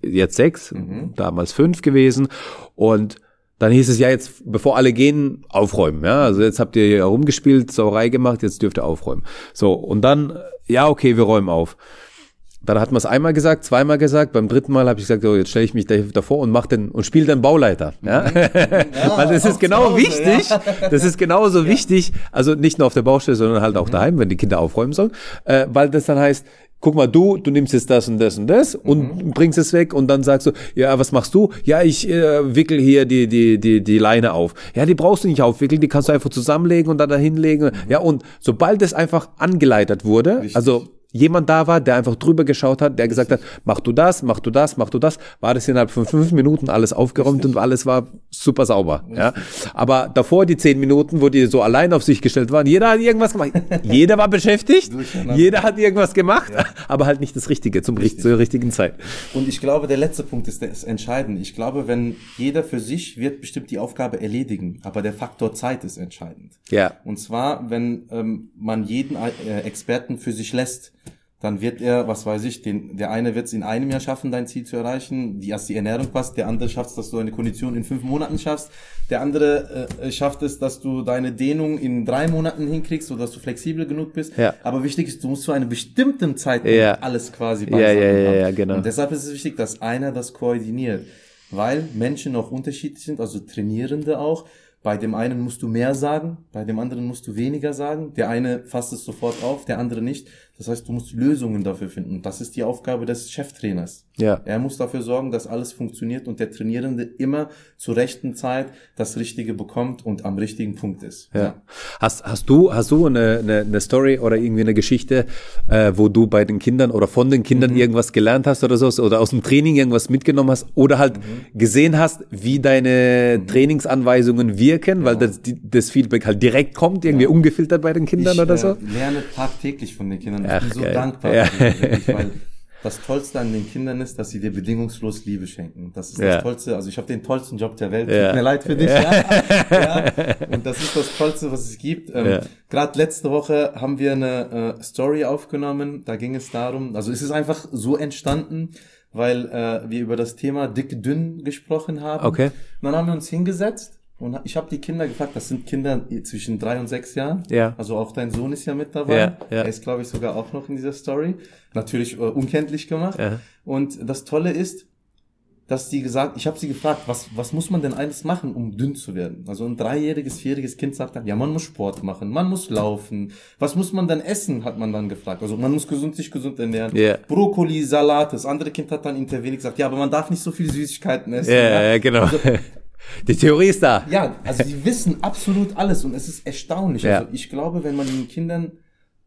jetzt sechs, damals fünf gewesen und dann hieß es ja jetzt, bevor alle gehen, aufräumen. Ja, also jetzt habt ihr hier rumgespielt, Sauerei gemacht, jetzt dürft ihr aufräumen. So und dann, ja okay, wir räumen auf. Dann hat man es einmal gesagt, zweimal gesagt, beim dritten Mal habe ich gesagt, so, jetzt stelle ich mich da- davor und mach den und spiele den Bauleiter. Ja? Weil das ist genau Hause, wichtig. Das ist genauso wichtig. Also nicht nur auf der Baustelle, sondern halt auch Mhm. daheim, wenn die Kinder aufräumen sollen. Äh, weil das dann heißt, guck mal, du, du nimmst jetzt das und das und das und Mhm. bringst es weg und dann sagst du, ja, was machst du? Ja, ich äh, wickel hier die, die, die, die Leine auf. Ja, die brauchst du nicht aufwickeln, die kannst du einfach zusammenlegen und dann da hinlegen. Ja, und sobald es einfach angeleitet wurde, Mhm. Richtig. also jemand da war, der einfach drüber geschaut hat, der gesagt hat, mach du das, mach du das, mach du das, war das innerhalb von fünf Minuten alles aufgeräumt und alles war super sauber. Ja. Aber davor die zehn Minuten, wo die so allein auf sich gestellt waren, jeder hat irgendwas gemacht. jeder war beschäftigt, jeder hat irgendwas gemacht, aber halt nicht das Richtige zum Richt- zur richtigen Zeit. Und ich glaube, der letzte Punkt ist, ist entscheidend. Ich glaube, wenn jeder für sich wird bestimmt die Aufgabe erledigen, aber der Faktor Zeit ist entscheidend. Ja. Und zwar, wenn ähm, man jeden äh, Experten für sich lässt, dann wird er, was weiß ich, den, der eine wird es in einem Jahr schaffen, dein Ziel zu erreichen, die erst die Ernährung passt, der andere schafft es, dass du eine Kondition in fünf Monaten schaffst, der andere äh, schafft es, dass du deine Dehnung in drei Monaten hinkriegst, so dass du flexibel genug bist. Ja. Aber wichtig ist, du musst zu einem bestimmten Zeitpunkt Ja. alles quasi Ja, ja, ja, haben. ja, genau. Und deshalb ist es wichtig, dass einer das koordiniert, weil Menschen auch unterschiedlich sind, also Trainierende auch. Bei dem einen musst du mehr sagen, bei dem anderen musst du weniger sagen. Der eine fasst es sofort auf, der andere nicht. Das heißt, du musst Lösungen dafür finden. Das ist die Aufgabe des Cheftrainers. Ja. Er muss dafür sorgen, dass alles funktioniert und der Trainierende immer zur rechten Zeit das Richtige bekommt und am richtigen Punkt ist. Ja. Hast, hast du, hast du eine, eine, eine Story oder irgendwie eine Geschichte, äh, wo du bei den Kindern oder von den Kindern irgendwas gelernt hast oder so, oder aus dem Training irgendwas mitgenommen hast oder halt gesehen hast, wie deine Trainingsanweisungen wirken, weil das, die, das Feedback halt direkt kommt, irgendwie ungefiltert bei den Kindern ich, oder so? Äh, lerne tagtäglich von den Kindern. Ich Ach, bin so geil. dankbar, Ja. wirklich, weil das Tollste an den Kindern ist, dass sie dir bedingungslos Liebe schenken. Das ist Ja. das Tollste. Also ich habe den tollsten Job der Welt. Ja. Tut mir leid für dich. Ja. Ja. Und das ist das Tollste, was es gibt. Ähm. Gerade letzte Woche haben wir eine äh, Story aufgenommen. Da ging es darum, also es ist einfach so entstanden, weil äh, wir über das Thema dick-dünn gesprochen haben. Okay. Und dann haben wir uns hingesetzt und ich habe die Kinder gefragt, das sind Kinder zwischen drei und sechs Jahren. Ja. Also auch dein Sohn ist ja mit dabei. Ja, ja. Er ist, glaube ich, sogar auch noch in dieser Story. Natürlich äh, unkenntlich gemacht. Ja. Und das Tolle ist, dass sie gesagt, ich habe sie gefragt, was, was muss man denn alles machen, um dünn zu werden? Also ein dreijähriges, vierjähriges Kind sagt dann, ja, man muss Sport machen, man muss laufen. Was muss man dann essen, hat man dann gefragt. Also man muss gesund, sich gesund ernähren. Ja. Brokkoli, Salat. Das andere Kind hat dann interveniert gesagt, ja, aber man darf nicht so viel Süßigkeiten essen. Ja, ja, genau. Die Theorie ist da. Ja, also die wissen absolut alles und es ist erstaunlich. Ja. Also ich glaube, wenn man den Kindern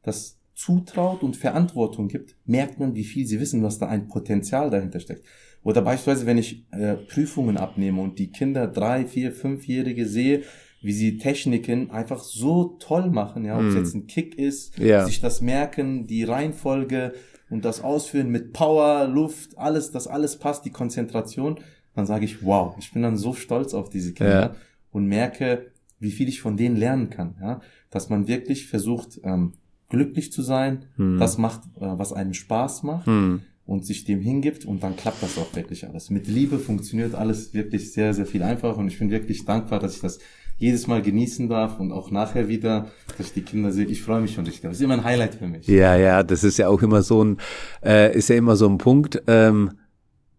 das zutraut und Verantwortung gibt, merkt man, wie viel sie wissen, was da ein Potenzial dahinter steckt. Oder beispielsweise, wenn ich äh, Prüfungen abnehme und die Kinder drei, vier, fünfjährige sehe, wie sie Techniken einfach so toll machen, ja, ob es jetzt ein Kick ist, Ja. sich das merken, die Reihenfolge und das Ausführen mit Power, Luft, alles, das alles passt, die Konzentration, dann sage ich, wow, ich bin dann so stolz auf diese Kinder Ja. und merke, wie viel ich von denen lernen kann, ja, dass man wirklich versucht, ähm, glücklich zu sein, das macht, äh, was einem Spaß macht Hm. und sich dem hingibt und dann klappt das auch wirklich alles. Mit Liebe funktioniert alles wirklich sehr, sehr viel einfacher und ich bin wirklich dankbar, dass ich das jedes Mal genießen darf und auch nachher wieder, dass ich die Kinder sehe. Ich freue mich schon richtig. Das ist immer ein Highlight für mich. Ja, ja, das ist ja auch immer so ein, äh, ist ja immer so ein Punkt. Ähm,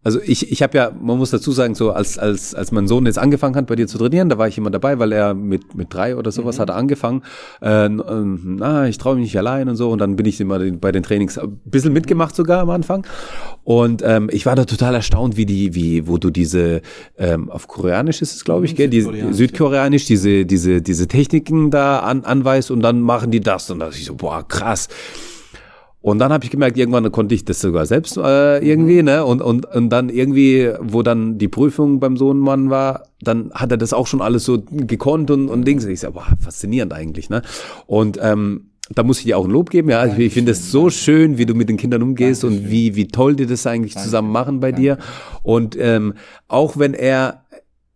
also ich, ich habe ja, man muss dazu sagen, so als als als mein Sohn jetzt angefangen hat, bei dir zu trainieren, da war ich immer dabei, weil er mit mit drei oder sowas hat er angefangen. Äh, ähm, na, ich traue mich nicht allein und so. Und dann bin ich immer bei den Trainings ein bisschen mitgemacht sogar am Anfang. Und ähm, ich war da total erstaunt, wie die, wie wo du diese ähm, auf Koreanisch ist es, glaube ich, Mhm, gell, die Südkoreanisch, Südkoreanisch diese diese diese Techniken da an, anweist und dann machen die das und da ich so, boah krass. Und dann habe ich gemerkt, irgendwann konnte ich das sogar selbst äh, irgendwie, mhm. ne? Und, und, und dann irgendwie, wo dann die Prüfung beim Sohnemann war, dann hat er das auch schon alles so gekonnt und, und Dings. Ich sag, boah, faszinierend eigentlich, ne? Und ähm, da muss ich dir auch ein Lob geben, ja. Also ich finde es so schön, wie du mit den Kindern umgehst Dankeschön. und wie, wie toll die das eigentlich zusammen machen bei dir. Und ähm, auch wenn er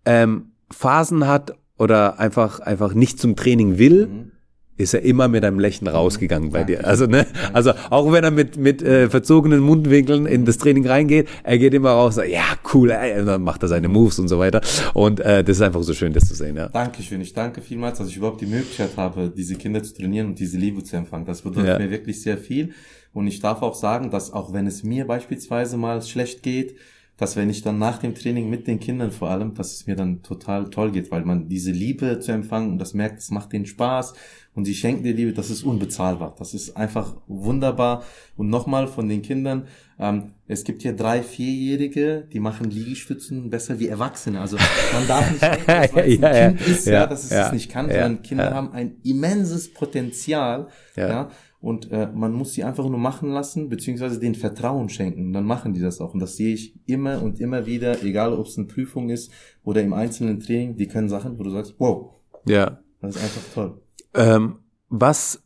ähm, Phasen hat oder einfach, einfach nicht zum Training will, mhm ist er immer mit einem Lächeln rausgegangen bei dir. Also, ne, also auch wenn er mit, mit äh, verzogenen Mundwinkeln in das Training reingeht, er geht immer raus, sagt, ja, cool, ey, und dann macht er seine Moves und so weiter. Und äh, das ist einfach so schön, das zu sehen. Ja. Dankeschön. Ich danke vielmals, dass ich überhaupt die Möglichkeit habe, diese Kinder zu trainieren und diese Liebe zu empfangen. Das bedeutet ja. mir wirklich sehr viel. Und ich darf auch sagen, dass auch wenn es mir beispielsweise mal schlecht geht, dass wenn ich dann nach dem Training mit den Kindern vor allem, dass es mir dann total toll geht, weil man diese Liebe zu empfangen und das merkt, es macht denen Spaß und sie schenken dir Liebe, das ist unbezahlbar. Das ist einfach wunderbar. Und nochmal von den Kindern, ähm, es gibt hier drei, vierjährige, die machen Liegestützen besser wie Erwachsene. Also man darf nicht denken, dass man ein ja, Kind ist, ja, ja, dass es ja, es nicht kann, sondern Kinder haben ein immenses Potenzial, ja und äh, man muss sie einfach nur machen lassen, beziehungsweise den Vertrauen schenken. Dann machen die das auch. Und das sehe ich immer und immer wieder, egal ob es eine Prüfung ist oder im einzelnen Training, die können Sachen, wo du sagst, wow. Ja. Das ist einfach toll. Ähm, was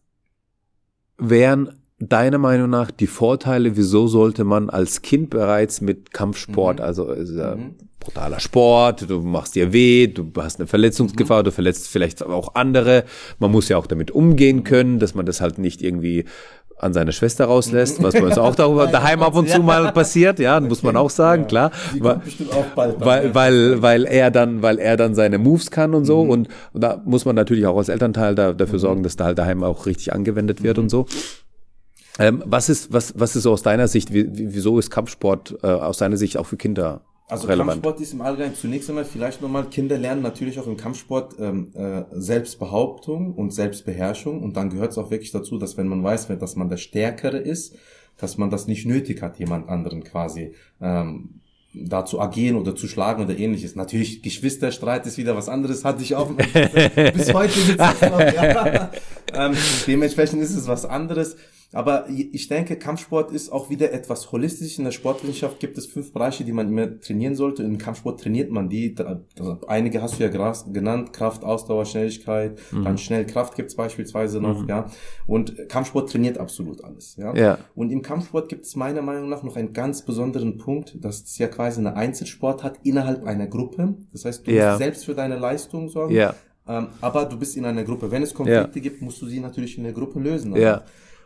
wären deiner Meinung nach die Vorteile, wieso sollte man als Kind bereits mit Kampfsport, mhm. also äh, mhm. Brutaler Sport, du machst dir weh, du hast eine Verletzungsgefahr, mhm. du verletzt vielleicht auch andere, man muss ja auch damit umgehen können, dass man das halt nicht irgendwie an seine Schwester rauslässt, was bei uns auch darüber, daheim ab und zu mal passiert, ja, okay. muss man auch sagen, klar. Weil, weil, weil, weil er dann, weil er dann seine Moves kann und so mhm. und, und da muss man natürlich auch als Elternteil da, dafür mhm. sorgen, dass da halt daheim auch richtig angewendet wird und so. Ähm, was ist, was, was ist so aus deiner Sicht, wie, wieso ist Kampfsport äh, aus deiner Sicht auch für Kinder also relevant? Kampfsport ist im Allgemeinen zunächst einmal vielleicht nochmal, Kinder lernen natürlich auch im Kampfsport ähm, äh, Selbstbehauptung und Selbstbeherrschung und dann gehört es auch wirklich dazu, dass wenn man weiß, dass man der Stärkere ist, dass man das nicht nötig hat, jemand anderen quasi ähm, da zu agieren oder zu schlagen oder ähnliches. Natürlich, Geschwisterstreit ist wieder was anderes, hatte ich auch bis heute noch, ja. ähm, dementsprechend ist es was anderes. Aber ich denke, Kampfsport ist auch wieder etwas holistisch. In der Sportwissenschaft gibt es fünf Bereiche, die man immer trainieren sollte. Im Kampfsport trainiert man die. Einige hast du ja genannt. Kraft, Ausdauer, Schnelligkeit. Mhm. Dann Schnellkraft gibt's beispielsweise noch, mhm. ja. Und Kampfsport trainiert absolut alles, ja? ja. Und im Kampfsport gibt es meiner Meinung nach noch einen ganz besonderen Punkt, dass es ja quasi eine Einzelsport hat innerhalb einer Gruppe. Das heißt, du ja. musst selbst für deine Leistung sorgen. Ja. Ähm, aber du bist in einer Gruppe. Wenn es Konflikte ja. gibt, musst du sie natürlich in der Gruppe lösen. Ja.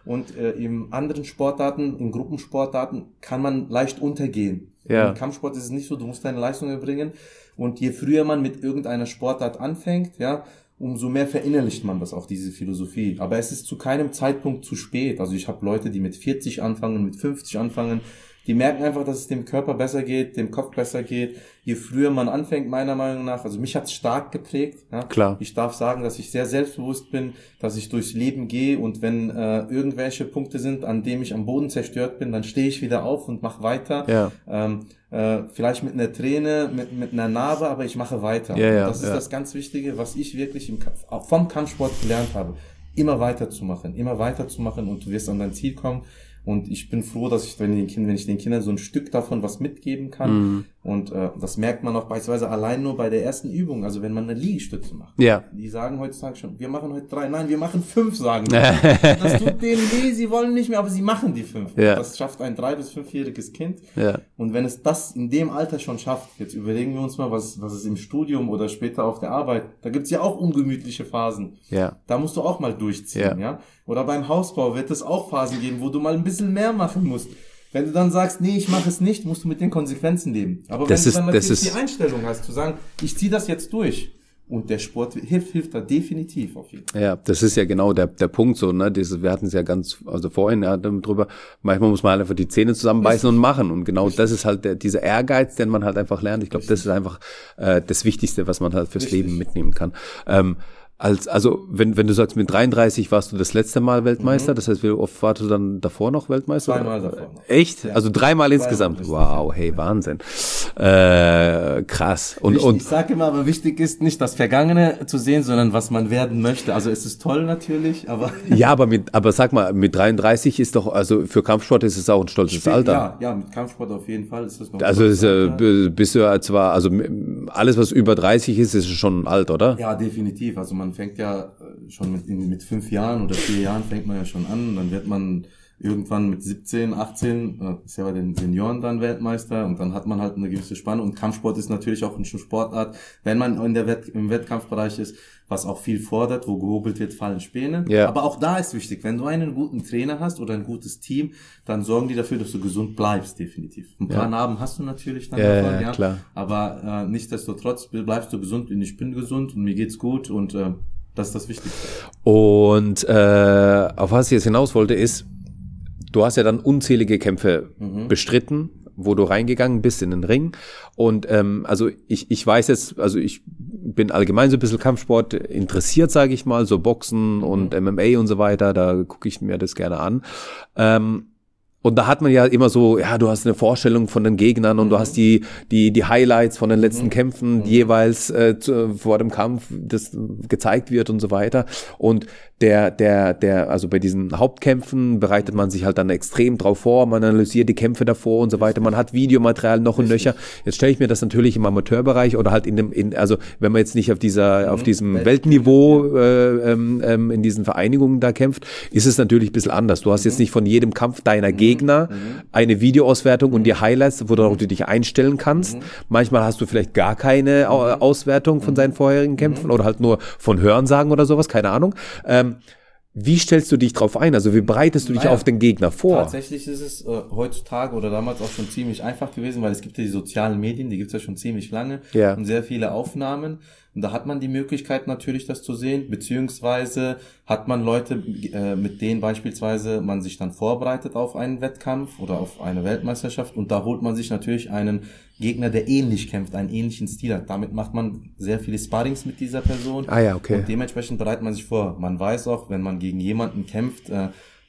Und äh, in anderen Sportarten, in Gruppensportarten, kann man leicht untergehen. Ja. Im Kampfsport ist es nicht so, du musst deine Leistung erbringen. Und je früher man mit irgendeiner Sportart anfängt, ja, umso mehr verinnerlicht man das auch, diese Philosophie. Aber es ist zu keinem Zeitpunkt zu spät. Also ich habe Leute, die mit 40 anfangen, mit 50 anfangen, die merken einfach, dass es dem Körper besser geht, dem Kopf besser geht. Je früher man anfängt, meiner Meinung nach, also mich hat's stark geprägt. Ja? Klar. Ich darf sagen, dass ich sehr selbstbewusst bin, dass ich durchs Leben gehe und wenn äh, irgendwelche Punkte sind, an denen ich am Boden zerstört bin, dann stehe ich wieder auf und mache weiter. Ja. Ähm, äh, vielleicht mit einer Träne, mit, mit einer Narbe, aber ich mache weiter. Ja, ja, das ist ja. das ganz Wichtige, was ich wirklich im, vom Kampfsport gelernt habe. Immer weiterzumachen, immer weiterzumachen und du wirst an dein Ziel kommen. Und ich bin froh, dass ich, wenn, den Kindern, wenn ich den Kindern so ein Stück davon was mitgeben kann. Mhm. Und äh, das merkt man auch beispielsweise allein nur bei der ersten Übung, also wenn man eine Liegestütze macht. Ja. Die sagen heutzutage schon, wir machen heute drei, nein, wir machen fünf, sagen die. das tut denen weh, sie wollen nicht mehr, aber sie machen die fünf. Ja. Das schafft ein drei- bis fünfjähriges Kind. Ja. Und wenn es das in dem Alter schon schafft, jetzt überlegen wir uns mal, was, was es im Studium oder später auf der Arbeit, da gibt's ja auch ungemütliche Phasen. Ja. Da musst du auch mal durchziehen, ja. ja? Oder beim Hausbau wird es auch Phasen geben, wo du mal ein bisschen mehr machen musst. Wenn du dann sagst, nee, ich mache es nicht, musst du mit den Konsequenzen leben. Aber das wenn ist, du dann natürlich die Einstellung hast, zu sagen, ich ziehe das jetzt durch, und der Sport hilft, hilft da definitiv auf jeden Fall. Ja, das ist ja genau der, der Punkt so, ne? Diese, wir hatten es ja ganz, also vorhin ja, drüber, manchmal muss man halt einfach die Zähne zusammenbeißen Richtig. und machen. Und genau Richtig. das ist halt der, dieser Ehrgeiz, den man halt einfach lernt. Ich glaube, das ist einfach äh, das Wichtigste, was man halt fürs Richtig. Leben mitnehmen kann. Ähm, als, also wenn, wenn du sagst, mit 33 warst du das letzte Mal Weltmeister, mhm. das heißt, wie oft warst du dann davor noch Weltmeister? Zweimal davor. Echt? Ja. Also dreimal insgesamt? Wow, hey, Wahnsinn. Äh, krass. Und, ich, und, ich sage immer, aber wichtig ist nicht das Vergangene zu sehen, sondern was man werden möchte. Also es ist toll natürlich, aber... ja, aber mit, aber sag mal, mit 33 ist doch, also für Kampfsport ist es auch ein stolzes Spiel, Alter. Ja, ja, mit Kampfsport auf jeden Fall ist das noch Also ist, äh, bist du zwar, also alles, was über 30 ist, ist schon alt, oder? Ja, definitiv. Also man fängt ja äh, schon mit, mit fünf Jahren oder vier Jahren fängt man ja schon an. Dann wird man irgendwann mit 17, 18, äh, ist ja bei den Senioren dann Weltmeister und dann hat man halt eine gewisse Spanne und Kampfsport ist natürlich auch eine Sportart, wenn man in der Wett im Wettkampfbereich ist, was auch viel fordert, wo gehobelt wird, fallen Späne. Ja. Aber auch da ist wichtig, wenn du einen guten Trainer hast oder ein gutes Team, dann sorgen die dafür, dass du gesund bleibst, definitiv. Ein paar ja. Narben hast du natürlich dann ja, davon, ja, klar. aber äh, nichtsdestotrotz bleibst du gesund und ich bin gesund und mir geht's gut und äh, das ist das Wichtigste. Und äh, auf was ich jetzt hinaus wollte, ist, du hast ja dann unzählige Kämpfe mhm. bestritten, wo du reingegangen bist in den Ring. Und ähm, also ich, ich weiß jetzt, also ich bin allgemein so ein bisschen Kampfsport interessiert, sage ich mal, so Boxen und MMA und so weiter, da gucke ich mir das gerne an. Ähm, und da hat man ja immer so, ja, du hast eine Vorstellung von den Gegnern und mhm. du hast die, die, die Highlights von den letzten mhm. Kämpfen mhm. jeweils äh, zu, vor dem Kampf, das gezeigt wird und so weiter. Und der, der, der, also bei diesen Hauptkämpfen bereitet man sich halt dann extrem drauf vor, man analysiert die Kämpfe davor und so weiter, man hat Videomaterial noch und nöcher. Jetzt stelle ich mir das natürlich im Amateurbereich oder halt in dem, in, also wenn man jetzt nicht auf dieser, mhm. auf diesem Weltniveau äh, ähm, ähm, in diesen Vereinigungen da kämpft, ist es natürlich ein bisschen anders. Du hast jetzt mhm. nicht von jedem Kampf deiner mhm. Gegner mhm. eine Videoauswertung und die Highlights, wo du dich einstellen kannst. Manchmal hast du vielleicht gar keine Auswertung von seinen vorherigen Kämpfen oder halt nur von Hörensagen oder sowas, keine Ahnung. Ähm, wie stellst du dich drauf ein? Also wie bereitest du dich naja, auf den Gegner vor? Tatsächlich ist es äh, heutzutage oder damals auch schon ziemlich einfach gewesen, weil es gibt ja die sozialen Medien, die gibt es ja schon ziemlich lange ja. und sehr viele Aufnahmen. Und da hat man die Möglichkeit natürlich, das zu sehen, beziehungsweise hat man Leute, äh, mit denen beispielsweise man sich dann vorbereitet auf einen Wettkampf oder auf eine Weltmeisterschaft und da holt man sich natürlich einen Gegner, der ähnlich kämpft, einen ähnlichen Stil hat. Damit macht man sehr viele Sparrings mit dieser Person. Ah ja, okay. Und dementsprechend bereitet man sich vor. Man weiß auch, wenn man gegen jemanden kämpft, äh,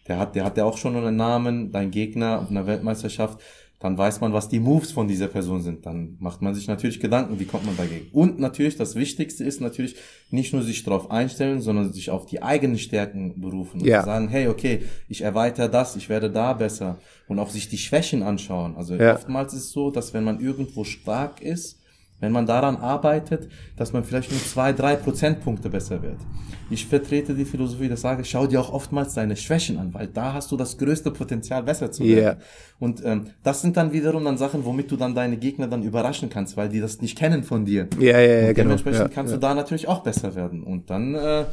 der hat, der hat ja auch schon einen Namen, dein Gegner auf einer Weltmeisterschaft, dann weiß man, was die Moves von dieser Person sind. Dann macht man sich natürlich Gedanken, wie kommt man dagegen. Und natürlich, das Wichtigste ist natürlich nicht nur sich darauf einstellen, sondern sich auf die eigenen Stärken berufen. Und ja. sagen, hey, okay, ich erweitere das, ich werde da besser. Und auch sich die Schwächen anschauen. Also ja. oftmals ist es so, dass wenn man irgendwo stark ist, wenn man daran arbeitet, dass man vielleicht nur zwei, drei Prozentpunkte besser wird. Ich vertrete die Philosophie, das sage, schau dir auch oftmals deine Schwächen an, weil da hast du das größte Potenzial, besser zu werden. Yeah. Und ähm, das sind dann wiederum dann Sachen, womit du dann deine Gegner dann überraschen kannst, weil die das nicht kennen von dir. Ja, ja, ja, genau. Dementsprechend ja, kannst ja. du da natürlich auch besser werden. Und dann äh,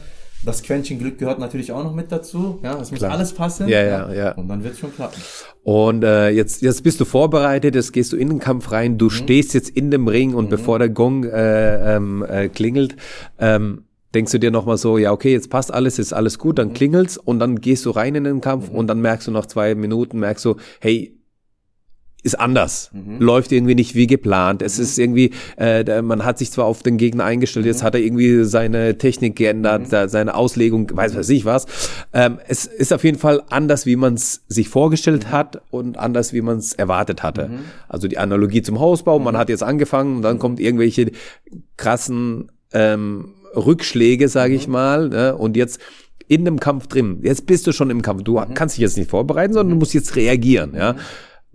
das Quäntchen Glück gehört natürlich auch noch mit dazu. Ja, es muss Klar. alles passen. Ja, ja, ja. Und dann wird es schon klappen. Und äh, jetzt, jetzt bist du vorbereitet, jetzt gehst du in den Kampf rein, du mhm. stehst jetzt in dem Ring und mhm. bevor der Gong äh, ähm, äh, klingelt, ähm, denkst du dir nochmal so, ja, okay, jetzt passt alles, ist alles gut, dann mhm. klingelt's und dann gehst du rein in den Kampf mhm. und dann merkst du nach zwei Minuten, merkst du, hey, ist anders, mhm. läuft irgendwie nicht wie geplant. Es mhm. ist irgendwie, äh, man hat sich zwar auf den Gegner eingestellt, mhm. jetzt hat er irgendwie seine Technik geändert, mhm. seine Auslegung, weiß was ich was. Ähm, es ist auf jeden Fall anders, wie man es sich vorgestellt mhm. hat und anders, wie man es erwartet hatte. Mhm. Also die Analogie zum Hausbau, man hat jetzt angefangen, dann kommt irgendwelche krassen ähm, Rückschläge, sage ich mal, ne? und jetzt in dem Kampf drin. Jetzt bist du schon im Kampf. Du kannst dich jetzt nicht vorbereiten, sondern du musst jetzt reagieren. Ja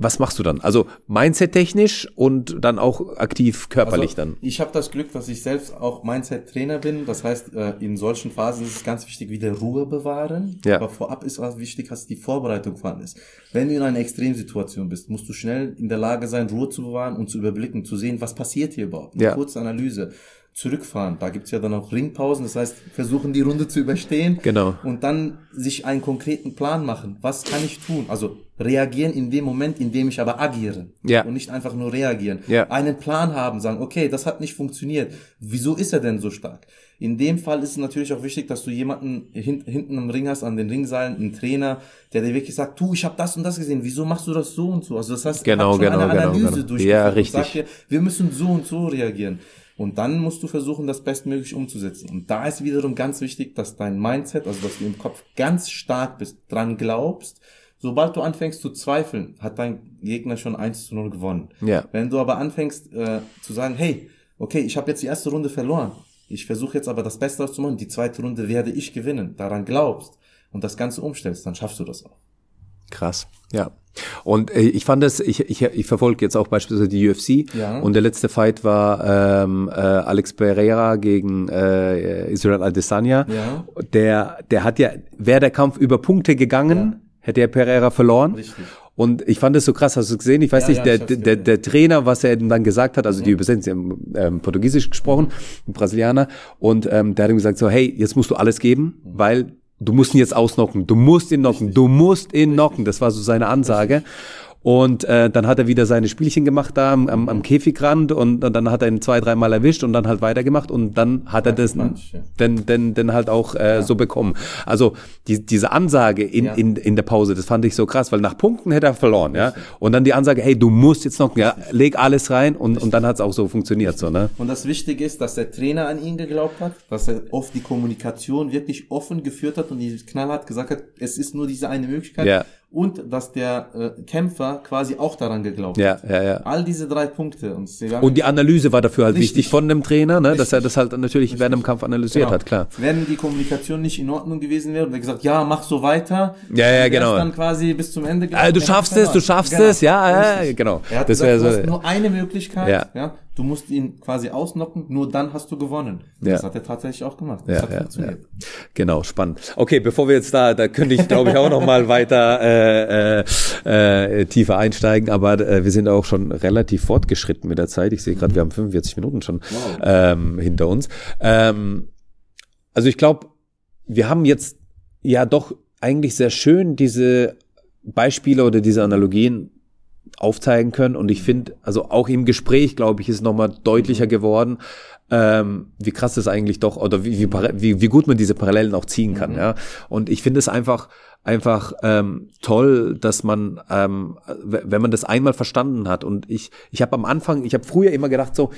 was machst du dann? Also Mindset-technisch und dann auch aktiv körperlich also, dann? Ich habe das Glück, dass ich selbst auch Mindset-Trainer bin. Das heißt, äh, in solchen Phasen ist es ganz wichtig, wieder Ruhe bewahren. Ja. Aber vorab ist auch wichtig, dass die Vorbereitung vorhanden ist. Wenn du in einer Extremsituation bist, musst du schnell in der Lage sein, Ruhe zu bewahren und zu überblicken, zu sehen, was passiert hier überhaupt. Eine ja. kurze Analyse zurückfahren. Da gibt's ja dann auch Ringpausen, das heißt, versuchen die Runde zu überstehen. Genau. Und dann sich einen konkreten Plan machen. Was kann ich tun? Also reagieren in dem Moment, in dem ich aber agiere. Ja. Und nicht einfach nur reagieren. Ja. Einen Plan haben, sagen, okay, das hat nicht funktioniert. Wieso ist er denn so stark? In dem Fall ist es natürlich auch wichtig, dass du jemanden hin, hinten im Ring hast, an den Ringseilen, einen Trainer, der dir wirklich sagt, du, ich habe das und das gesehen, wieso machst du das so und so? Also das heißt, genau, genau, eine genau, Analyse genau. durchgeführt ja, richtig. dir, wir müssen so und so reagieren. Und dann musst du versuchen, das bestmöglich umzusetzen. Und da ist wiederum ganz wichtig, dass dein Mindset, also dass du im Kopf ganz stark bist, dran glaubst. Sobald du anfängst zu zweifeln, hat dein Gegner schon 1 zu 0 gewonnen. Ja. Wenn du aber anfängst äh, zu sagen, hey, okay, ich habe jetzt die erste Runde verloren. Ich versuche jetzt aber das Beste auszumachen. Die zweite Runde werde ich gewinnen. Daran glaubst und das Ganze umstellst, dann schaffst du das auch. Krass, ja. Und äh, ich fand es, ich, ich, ich verfolge jetzt auch beispielsweise die UFC Ja. und der letzte Fight war ähm, äh, Alex Pereira gegen äh, Israel Adesanya. Ja. Der, der hat ja, wäre der Kampf über Punkte gegangen, hätte er Pereira verloren. Richtig. Und ich fand es so krass, hast du es gesehen? Ich weiß Ja, nicht, ja, der, der. Mhm. der Trainer, was er dann gesagt hat, also die Übersetzung, sie haben ähm, Portugiesisch gesprochen, ein Brasilianer, und ähm, der hat ihm gesagt so, hey, jetzt musst du alles geben, Mhm. weil du musst ihn jetzt ausnocken, du musst ihn knocken, du musst ihn knocken, das war so seine Ansage. Und äh, dann hat er wieder seine Spielchen gemacht da am, am, am Käfigrand und, und dann hat er ihn zwei, dreimal erwischt und dann halt weitergemacht und dann hat er das ja. denn, denn, denn halt auch äh, so bekommen. Also die, diese Ansage in, Ja. in, in der Pause, das fand ich so krass, weil nach Punkten hätte er verloren, ja. Und dann die Ansage, hey, du musst jetzt noch, ja, leg alles rein und, und dann hat's auch so funktioniert, so, ne? Und das Wichtige ist, dass der Trainer an ihn geglaubt hat, dass er oft die Kommunikation wirklich offen geführt hat und die knallhart gesagt hat, es ist nur diese eine Möglichkeit. Ja. Und dass der äh, Kämpfer quasi auch daran geglaubt Ja, hat. ja, ja. All diese drei Punkte. Und, Und die Analyse war dafür halt Richtig. wichtig von dem Trainer, ne? dass er Richtig. das halt natürlich während dem Kampf analysiert Genau. hat, klar. Wenn die Kommunikation nicht in Ordnung gewesen wäre und er gesagt, ja, mach so weiter. Ja, ja, genau. Dann quasi bis zum Ende Ah, du Er schaffst hat's es, du schaffst es, ja, ja, Richtig. genau. Er hat Das gesagt, wär du so- hast nur eine Möglichkeit, Ja. ja. Du musst ihn quasi ausnocken, nur dann hast du gewonnen. Ja. Das hat er tatsächlich auch gemacht. Das Ja, hat ja, funktioniert. Genau, spannend. Okay, bevor wir jetzt da, da könnte ich, glaube ich, auch noch mal weiter äh, äh, äh, tiefer einsteigen, aber äh, wir sind auch schon relativ fortgeschritten mit der Zeit. Ich sehe gerade, wir haben 45 Minuten schon Wow. ähm, hinter uns. Ähm, also ich glaube, wir haben jetzt ja doch eigentlich sehr schön diese Beispiele oder diese Analogien aufzeigen können. Und ich finde, also auch im Gespräch, glaube ich, ist nochmal deutlicher geworden, ähm, wie krass das eigentlich doch, oder wie, wie, wie, gut man diese Parallelen auch ziehen kann. Ja? Und ich finde es einfach, einfach ähm, toll, dass man, ähm, wenn man das einmal verstanden hat. Und ich, ich habe am Anfang, ich habe früher immer gedacht, so,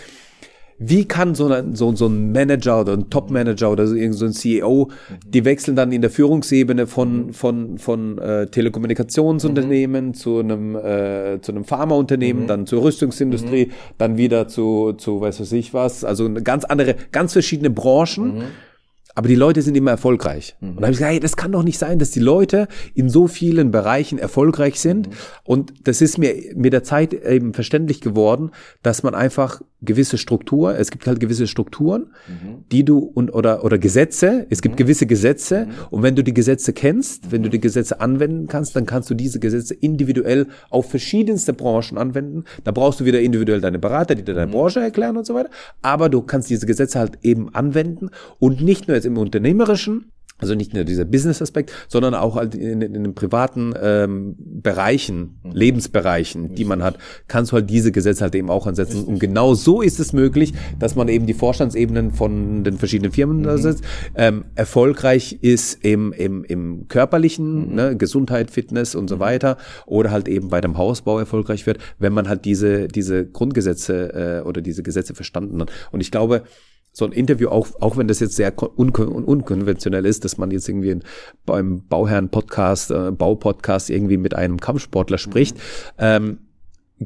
wie kann so ein, so, so ein Manager oder ein Top-Manager oder so, so ein CEO, die wechseln dann in der Führungsebene von, von, von äh, Telekommunikationsunternehmen zu einem, äh, zu einem Pharmaunternehmen, dann zur Rüstungsindustrie, dann wieder zu, zu weiß was ich was, also eine ganz andere, ganz verschiedene Branchen. Aber die Leute sind immer erfolgreich. Und da habe ich gesagt, hey, das kann doch nicht sein, dass die Leute in so vielen Bereichen erfolgreich sind. Und das ist mir mit der Zeit eben verständlich geworden, dass man einfach gewisse Struktur, es gibt halt gewisse Strukturen, die du und oder oder Gesetze, es gibt gewisse Gesetze und wenn du die Gesetze kennst, wenn du die Gesetze anwenden kannst, dann kannst du diese Gesetze individuell auf verschiedenste Branchen anwenden. Da brauchst du wieder individuell deine Berater, die dir deine Branche erklären und so weiter, aber du kannst diese Gesetze halt eben anwenden und nicht nur jetzt im unternehmerischen, also nicht nur dieser Business-Aspekt, sondern auch halt in, in den privaten ähm, Bereichen, Lebensbereichen, die man hat, kannst du halt diese Gesetze halt eben auch ansetzen. Und genau so ist es möglich, dass man eben die Vorstandsebenen von den verschiedenen Firmen da setzt, ähm, erfolgreich ist im, im, im körperlichen, ne, Gesundheit, Fitness und so weiter, oder halt eben bei dem Hausbau erfolgreich wird, wenn man halt diese, diese Grundgesetze äh, oder diese Gesetze verstanden hat. Und ich glaube, so ein Interview, auch, auch wenn das jetzt sehr kon- unkon unkonventionell ist, dass man jetzt irgendwie beim Bauherren-Podcast, äh, Baupodcast irgendwie mit einem Kampfsportler spricht, ähm,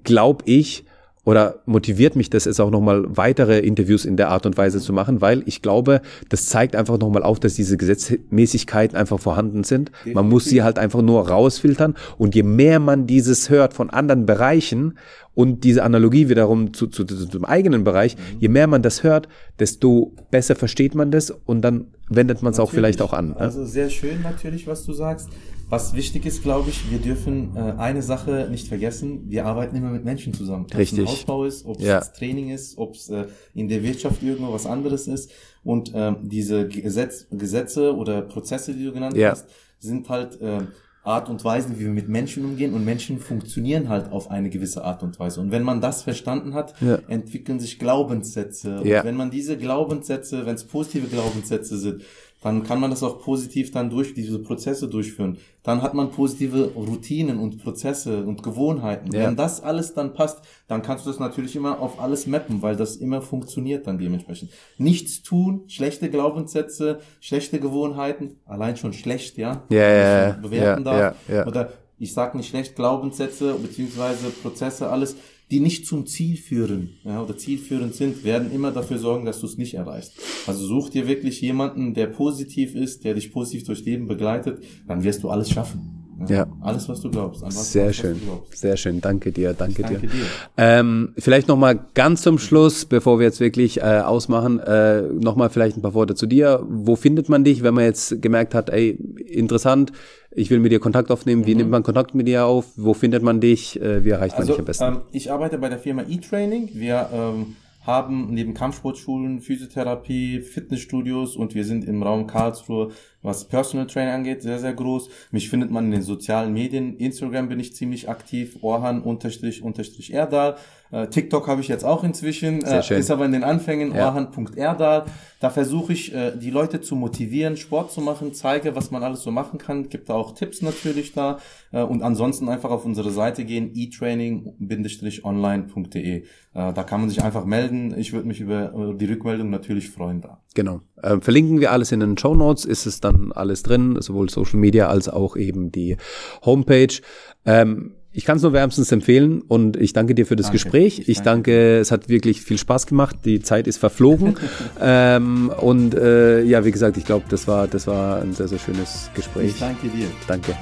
glaube ich, oder motiviert mich das jetzt auch nochmal weitere Interviews in der Art und Weise zu machen, weil ich glaube, das zeigt einfach nochmal auf, dass diese Gesetzmäßigkeiten einfach vorhanden sind. Man muss sie halt einfach nur rausfiltern und je mehr man dieses hört von anderen Bereichen und diese Analogie wiederum zu, zu, zu, zum eigenen Bereich, je mehr man das hört, desto besser versteht man das und dann wendet man es auch vielleicht auch an. ne? Also sehr schön natürlich, was du sagst. Was wichtig ist, glaube ich, wir dürfen äh, eine Sache nicht vergessen. Wir arbeiten immer mit Menschen zusammen. Ob es Richtig. ein Ausbau ist, ob es Ja. Training ist, ob es äh, in der Wirtschaft irgendwo was anderes ist. Und ähm, diese Gesetz, Gesetze oder Prozesse, die du genannt Ja. hast, sind halt äh, Art und Weisen, wie wir mit Menschen umgehen. Und Menschen funktionieren halt auf eine gewisse Art und Weise. Und wenn man das verstanden hat, Ja. entwickeln sich Glaubenssätze. Und Ja. wenn man diese Glaubenssätze, wenn es positive Glaubenssätze sind, dann kann man das auch positiv dann durch diese Prozesse durchführen. Dann hat man positive Routinen und Prozesse und Gewohnheiten. Ja. Wenn das alles dann passt, dann kannst du das natürlich immer auf alles mappen, weil das immer funktioniert dann dementsprechend. Nichts tun, schlechte Glaubenssätze, schlechte Gewohnheiten, allein schon schlecht, ja, ja, ja, ja bewerten ja, darf. Ja, ja. Oder ich sag nicht schlecht Glaubenssätze beziehungsweise Prozesse, alles die nicht zum Ziel führen ja, oder zielführend sind, werden immer dafür sorgen, dass du es nicht erreichst. Also such dir wirklich jemanden, der positiv ist, der dich positiv durchs Leben begleitet, dann wirst du alles schaffen. Ja. Alles, was du glaubst. Was sehr was, schön. Was sehr schön. Danke dir. Danke, danke dir. dir. Ähm, vielleicht nochmal ganz zum Schluss, bevor wir jetzt wirklich äh, ausmachen, äh, nochmal vielleicht ein paar Worte zu dir. Wo findet man dich, wenn man jetzt gemerkt hat, ey, interessant, ich will mit dir Kontakt aufnehmen. Wie mhm. nimmt man Kontakt mit dir auf? Wo findet man dich? Äh, wie erreicht man also, dich am besten? Ähm, ich arbeite bei der Firma eTraining. Wir ähm, haben neben Kampfsportschulen, Physiotherapie, Fitnessstudios und wir sind im Raum Karlsruhe, was Personal Training angeht, sehr, sehr groß. Mich findet man in den sozialen Medien. Instagram bin ich ziemlich aktiv, Orhan unterstrich unterstrich Erdal. Äh, TikTok habe ich jetzt auch inzwischen, äh, ist aber in den Anfängen, ja. orhan.erdal. Da versuche ich, äh, die Leute zu motivieren, Sport zu machen, zeige, was man alles so machen kann, gibt da auch Tipps natürlich da äh, und ansonsten einfach auf unsere Seite gehen, etraining-online.de. Äh, da kann man sich einfach melden. Ich würde mich über die Rückmeldung natürlich freuen da. Genau. Äh, verlinken wir alles in den Show Notes, ist es dann alles drin, sowohl Social Media als auch eben die Homepage. Ähm, ich kann es nur wärmstens empfehlen und ich danke dir für das danke. Gespräch. Ich, ich danke. danke, es hat wirklich viel Spaß gemacht. Die Zeit ist verflogen. ähm, und äh, ja, wie gesagt, ich glaube, das war, das war ein sehr, sehr schönes Gespräch. Ich danke dir. Danke.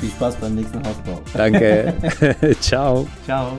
Viel Spaß beim nächsten Hausbau. Danke. Ciao. Ciao.